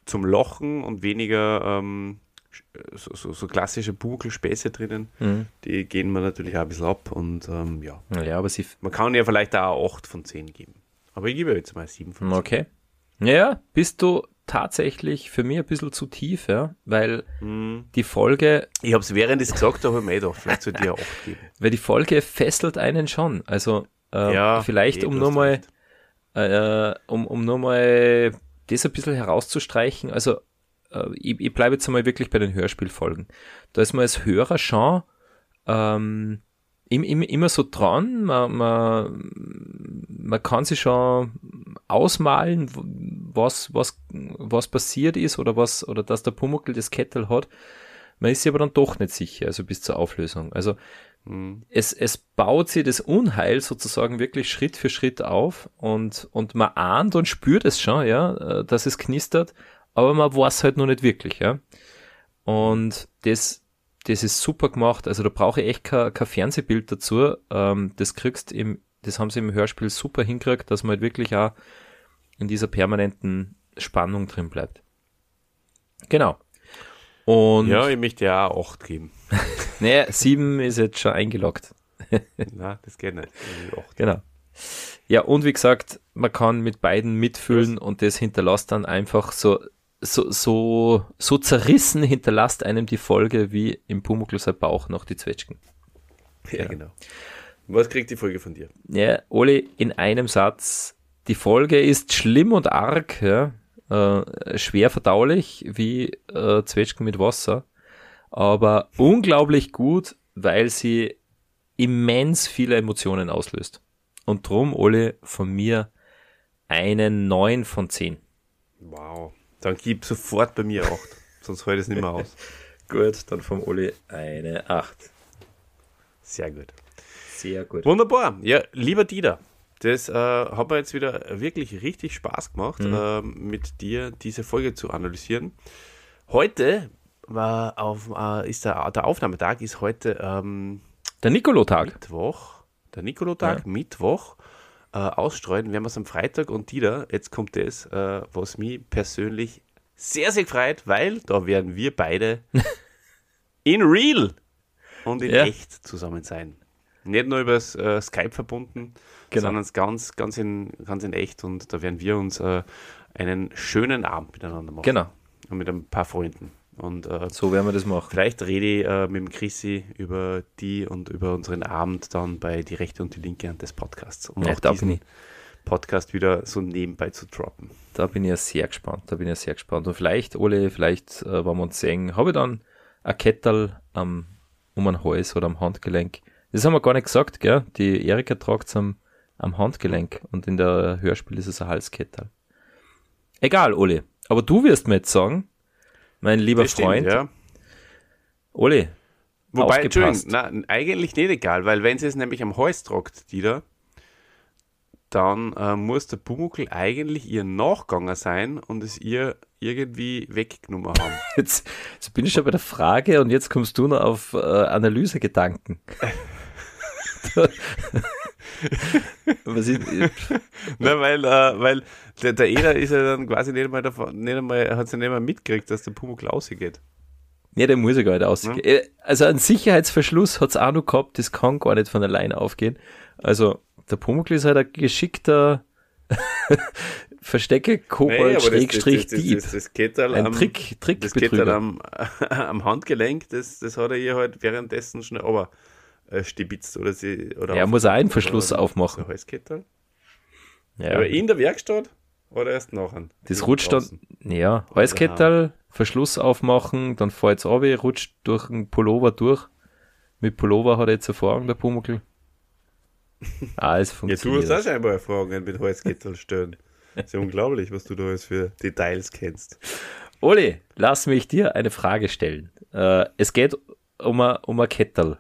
zum Lochen und weniger ähm, so, so, so, klassische Bugelspäße drinnen. Mhm. Die gehen mir natürlich auch ein bisschen ab und ähm, ja. ja aber sie man kann ja vielleicht auch 8 von 10 geben. Aber ich gebe jetzt mal 7 von 10. Okay. Ja, bist du tatsächlich für mich ein bisschen zu tief, ja, weil mm. die Folge. Ich habe es während es gesagt habe, mir gedacht, vielleicht sollte ich auch geben. (laughs) Weil die Folge fesselt einen schon. Also äh, ja, vielleicht, eh, um nur mal, äh, um, um nur mal das ein bisschen herauszustreichen. Also äh, ich, ich bleibe jetzt einmal wirklich bei den Hörspielfolgen. Da ist man als Hörer schon ähm, immer so dran, man, man, man kann sich schon ausmalen, was, was, was passiert ist oder was, oder dass der Pumuckl das Kettel hat. Man ist sich aber dann doch nicht sicher, also bis zur Auflösung. Also mhm. es, es baut sich das Unheil sozusagen wirklich Schritt für Schritt auf und, und man ahnt und spürt es schon, ja, dass es knistert, aber man weiß halt noch nicht wirklich, ja. Und das, das ist super gemacht. Also da brauche ich echt kein, kein Fernsehbild dazu. Ähm, das kriegst im, das haben sie im Hörspiel super hingekriegt, dass man halt wirklich auch in dieser permanenten Spannung drin bleibt. Genau. Und ja, ich möchte ja auch 8 geben. (laughs) naja, 7 ist jetzt schon eingeloggt. (laughs) Na, das geht nicht. Genau. Ja, und wie gesagt, man kann mit beiden mitfühlen und das hinterlässt dann einfach so so, so, so zerrissen hinterlasst einem die Folge wie im Pumuckl Bauch noch die Zwetschgen. Ja, ja, genau. Was kriegt die Folge von dir? Ja, Oli, in einem Satz. Die Folge ist schlimm und arg, ja, äh, schwer verdaulich wie äh, Zwetschgen mit Wasser, aber unglaublich gut, weil sie immens viele Emotionen auslöst. Und drum, Oli, von mir einen 9 von 10. Wow. Dann gib sofort bei mir 8, (laughs) sonst ich es nicht mehr aus. gut, dann vom Uli eine 8. Sehr gut. Sehr gut. Wunderbar. Ja, lieber Dieter, das äh, hat mir jetzt wieder wirklich richtig Spaß gemacht, mhm. äh, mit dir diese Folge zu analysieren. Heute war auf, äh, ist der, der Aufnahmetag ist heute ähm, der Nikolotag. Mittwoch. Der Nikolotag, ja. Mittwoch äh, ausstreuen werden wir es am Freitag. Und Dieter, jetzt kommt das, äh, was mich persönlich sehr, sehr freut, weil da werden wir beide (laughs) in real und in ja. echt zusammen sein. Nicht nur über äh, Skype verbunden, genau. sondern ganz, ganz, in, ganz in echt. Und da werden wir uns äh, einen schönen Abend miteinander machen. Genau. mit ein paar Freunden. Und äh, So werden wir das machen. vielleicht rede ich äh, mit dem Chrissy über die und über unseren Abend dann bei die rechte und die linke Hand des Podcasts, um Ja, auch da diesen bin ich. Podcast wieder so nebenbei zu droppen. Da bin ich ja sehr gespannt. Da bin ich ja sehr gespannt. Und vielleicht, Ole, vielleicht, äh, wenn wir uns sehen, habe ich dann ein Kettel am, um den Hals oder am Handgelenk. Das haben wir gar nicht gesagt, gell? Die Erika tragt es am, am Handgelenk und in der Hörspiel ist es ein Halskettel. Egal, Ole. Aber du wirst mir jetzt sagen, mein lieber Das stimmt, Freund, ja. Ole, Wobei. Entschuldigung, na, eigentlich nicht egal, weil wenn sie es nämlich am Hals tragt, die da, dann äh, muss der Pumuckl eigentlich ihr Nachganger sein und es ihr irgendwie weggenommen haben. (laughs) jetzt, jetzt bin ich schon bei der Frage und jetzt kommst du noch auf äh, Analysegedanken. (laughs) (laughs) Was ist, Na, weil, äh, weil der, der Eder ist ja dann quasi nicht einmal davon, nicht einmal, hat sie nicht einmal mitgekriegt, dass der Pumuckl rausgeht. Ja, der muss ja gar nicht ausgehen. Äh, Also einen Sicherheitsverschluss hat's auch noch gehabt, das kann gar nicht von allein aufgehen. Also der Pumuckl ist halt ein geschickter (laughs) Verstecke Nee, Kobold das- Schrägstrich das, das, Dieb. das, das geht halt Ein am, Trick, das geht halt am, (laughs) am Handgelenk, das, das hat er ihr halt währenddessen schnell aber äh, stibitzt oder sie, oder Er auf- muss einen Verschluss oder- aufmachen. Halskettel. Ja, Aber in der Werkstatt oder erst nachher? das rutscht dann, ja, Halskettel, Verschluss aufmachen, dann fällt's ab, rutscht durch den Pullover durch. Mit Pullover hat er jetzt Erfahrung, der Pumuckl. (laughs) Alles Ja, du funktioniert. hast auch scheinbar Erfahrungen mit Halskettel stören. ist ja (laughs) unglaublich, was du da alles für Details kennst. Oli, lass mich dir eine Frage stellen. Äh, es geht um ein, um ein Kettel.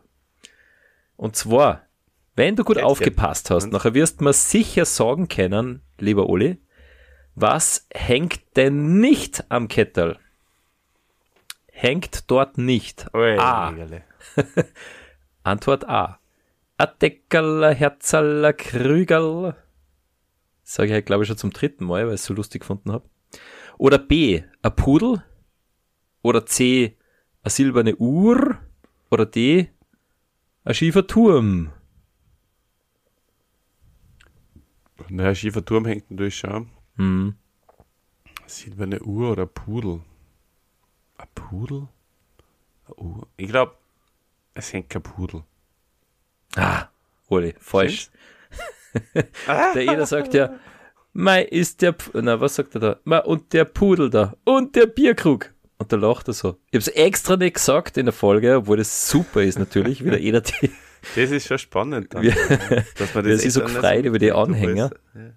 Und zwar, wenn du gut Kettel. aufgepasst hast, nachher wirst du mir sicher sagen können, lieber Oli, was hängt denn nicht am Kettel? Hängt dort nicht. A. Egerle. (laughs) Antwort A. A Deckerl, a Herzerl, a Krügerl. Sage ich halt, glaube ich, schon zum dritten Mal, weil ich es so lustig gefunden habe. Oder B. A Pudel. Oder C. A silberne Uhr. Oder D. A schiefer Turm. Na, schiefer Turm hängt natürlich schon. Hm. Silberne Uhr oder Pudel? Ein Pudel? Eine Uhr? Ich glaube, es hängt kein Pudel. Ah, Oli, falsch. (laughs) der Eder sagt ja, Mei ist der, P- na, was sagt er da? Mei, und der Pudel da. Und der Bierkrug. Und da lacht er so. Ich hab's extra nicht gesagt in der Folge, obwohl das super ist natürlich, wie der Eder die, Das ist schon spannend. Dann, dass man das sind so gefreut über die Anhänger. obwohl es-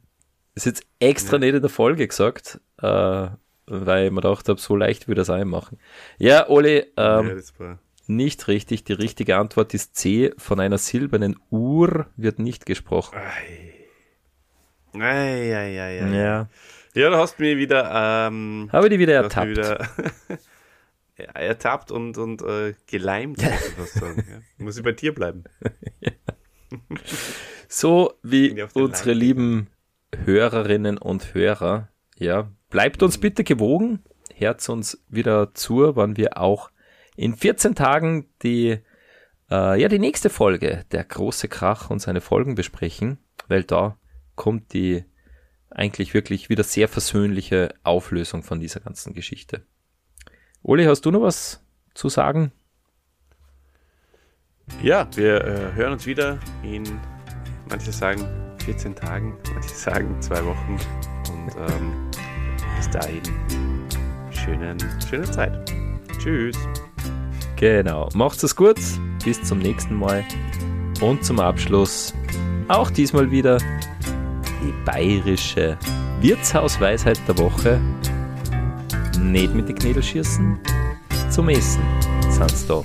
ist jetzt extra nicht in der Folge gesagt, äh, weil ich mir gedacht habe, so leicht würde das einmachen. Ja, Oli, Ja, ähm, ja, das nicht richtig. Die richtige Antwort ist C. Von einer silbernen Uhr wird nicht gesprochen. ei. Ei, ei, ei, ei. Ja. Ja, du hast mich wieder, ähm, Habe die wieder du hast mich ertappt. wieder (laughs) ertappt und, und äh, geleimt, (laughs) ich sagen. Ja. Muss ich bei dir bleiben. (laughs) So wie ich unsere lieben Hörerinnen und Hörer, ja, bleibt uns bitte gewogen, hört uns wieder zu, wann wir auch in 14 Tagen die, äh, ja, die nächste Folge, der große Krach und seine Folgen besprechen, weil da kommt die eigentlich wirklich wieder sehr versöhnliche Auflösung von dieser ganzen Geschichte. Uli, hast du noch was zu sagen? Ja, wir äh, hören uns wieder in, manche sagen 14 Tagen, manche sagen zwei Wochen. Und ähm, bis dahin, schönen, schöne Zeit. Tschüss. Genau. Macht's es gut. Bis zum nächsten Mal. Und zum Abschluss auch diesmal wieder die bayerische Wirtshausweisheit der Woche. Nicht mit den Knädel schießen, zum Essen sind's da.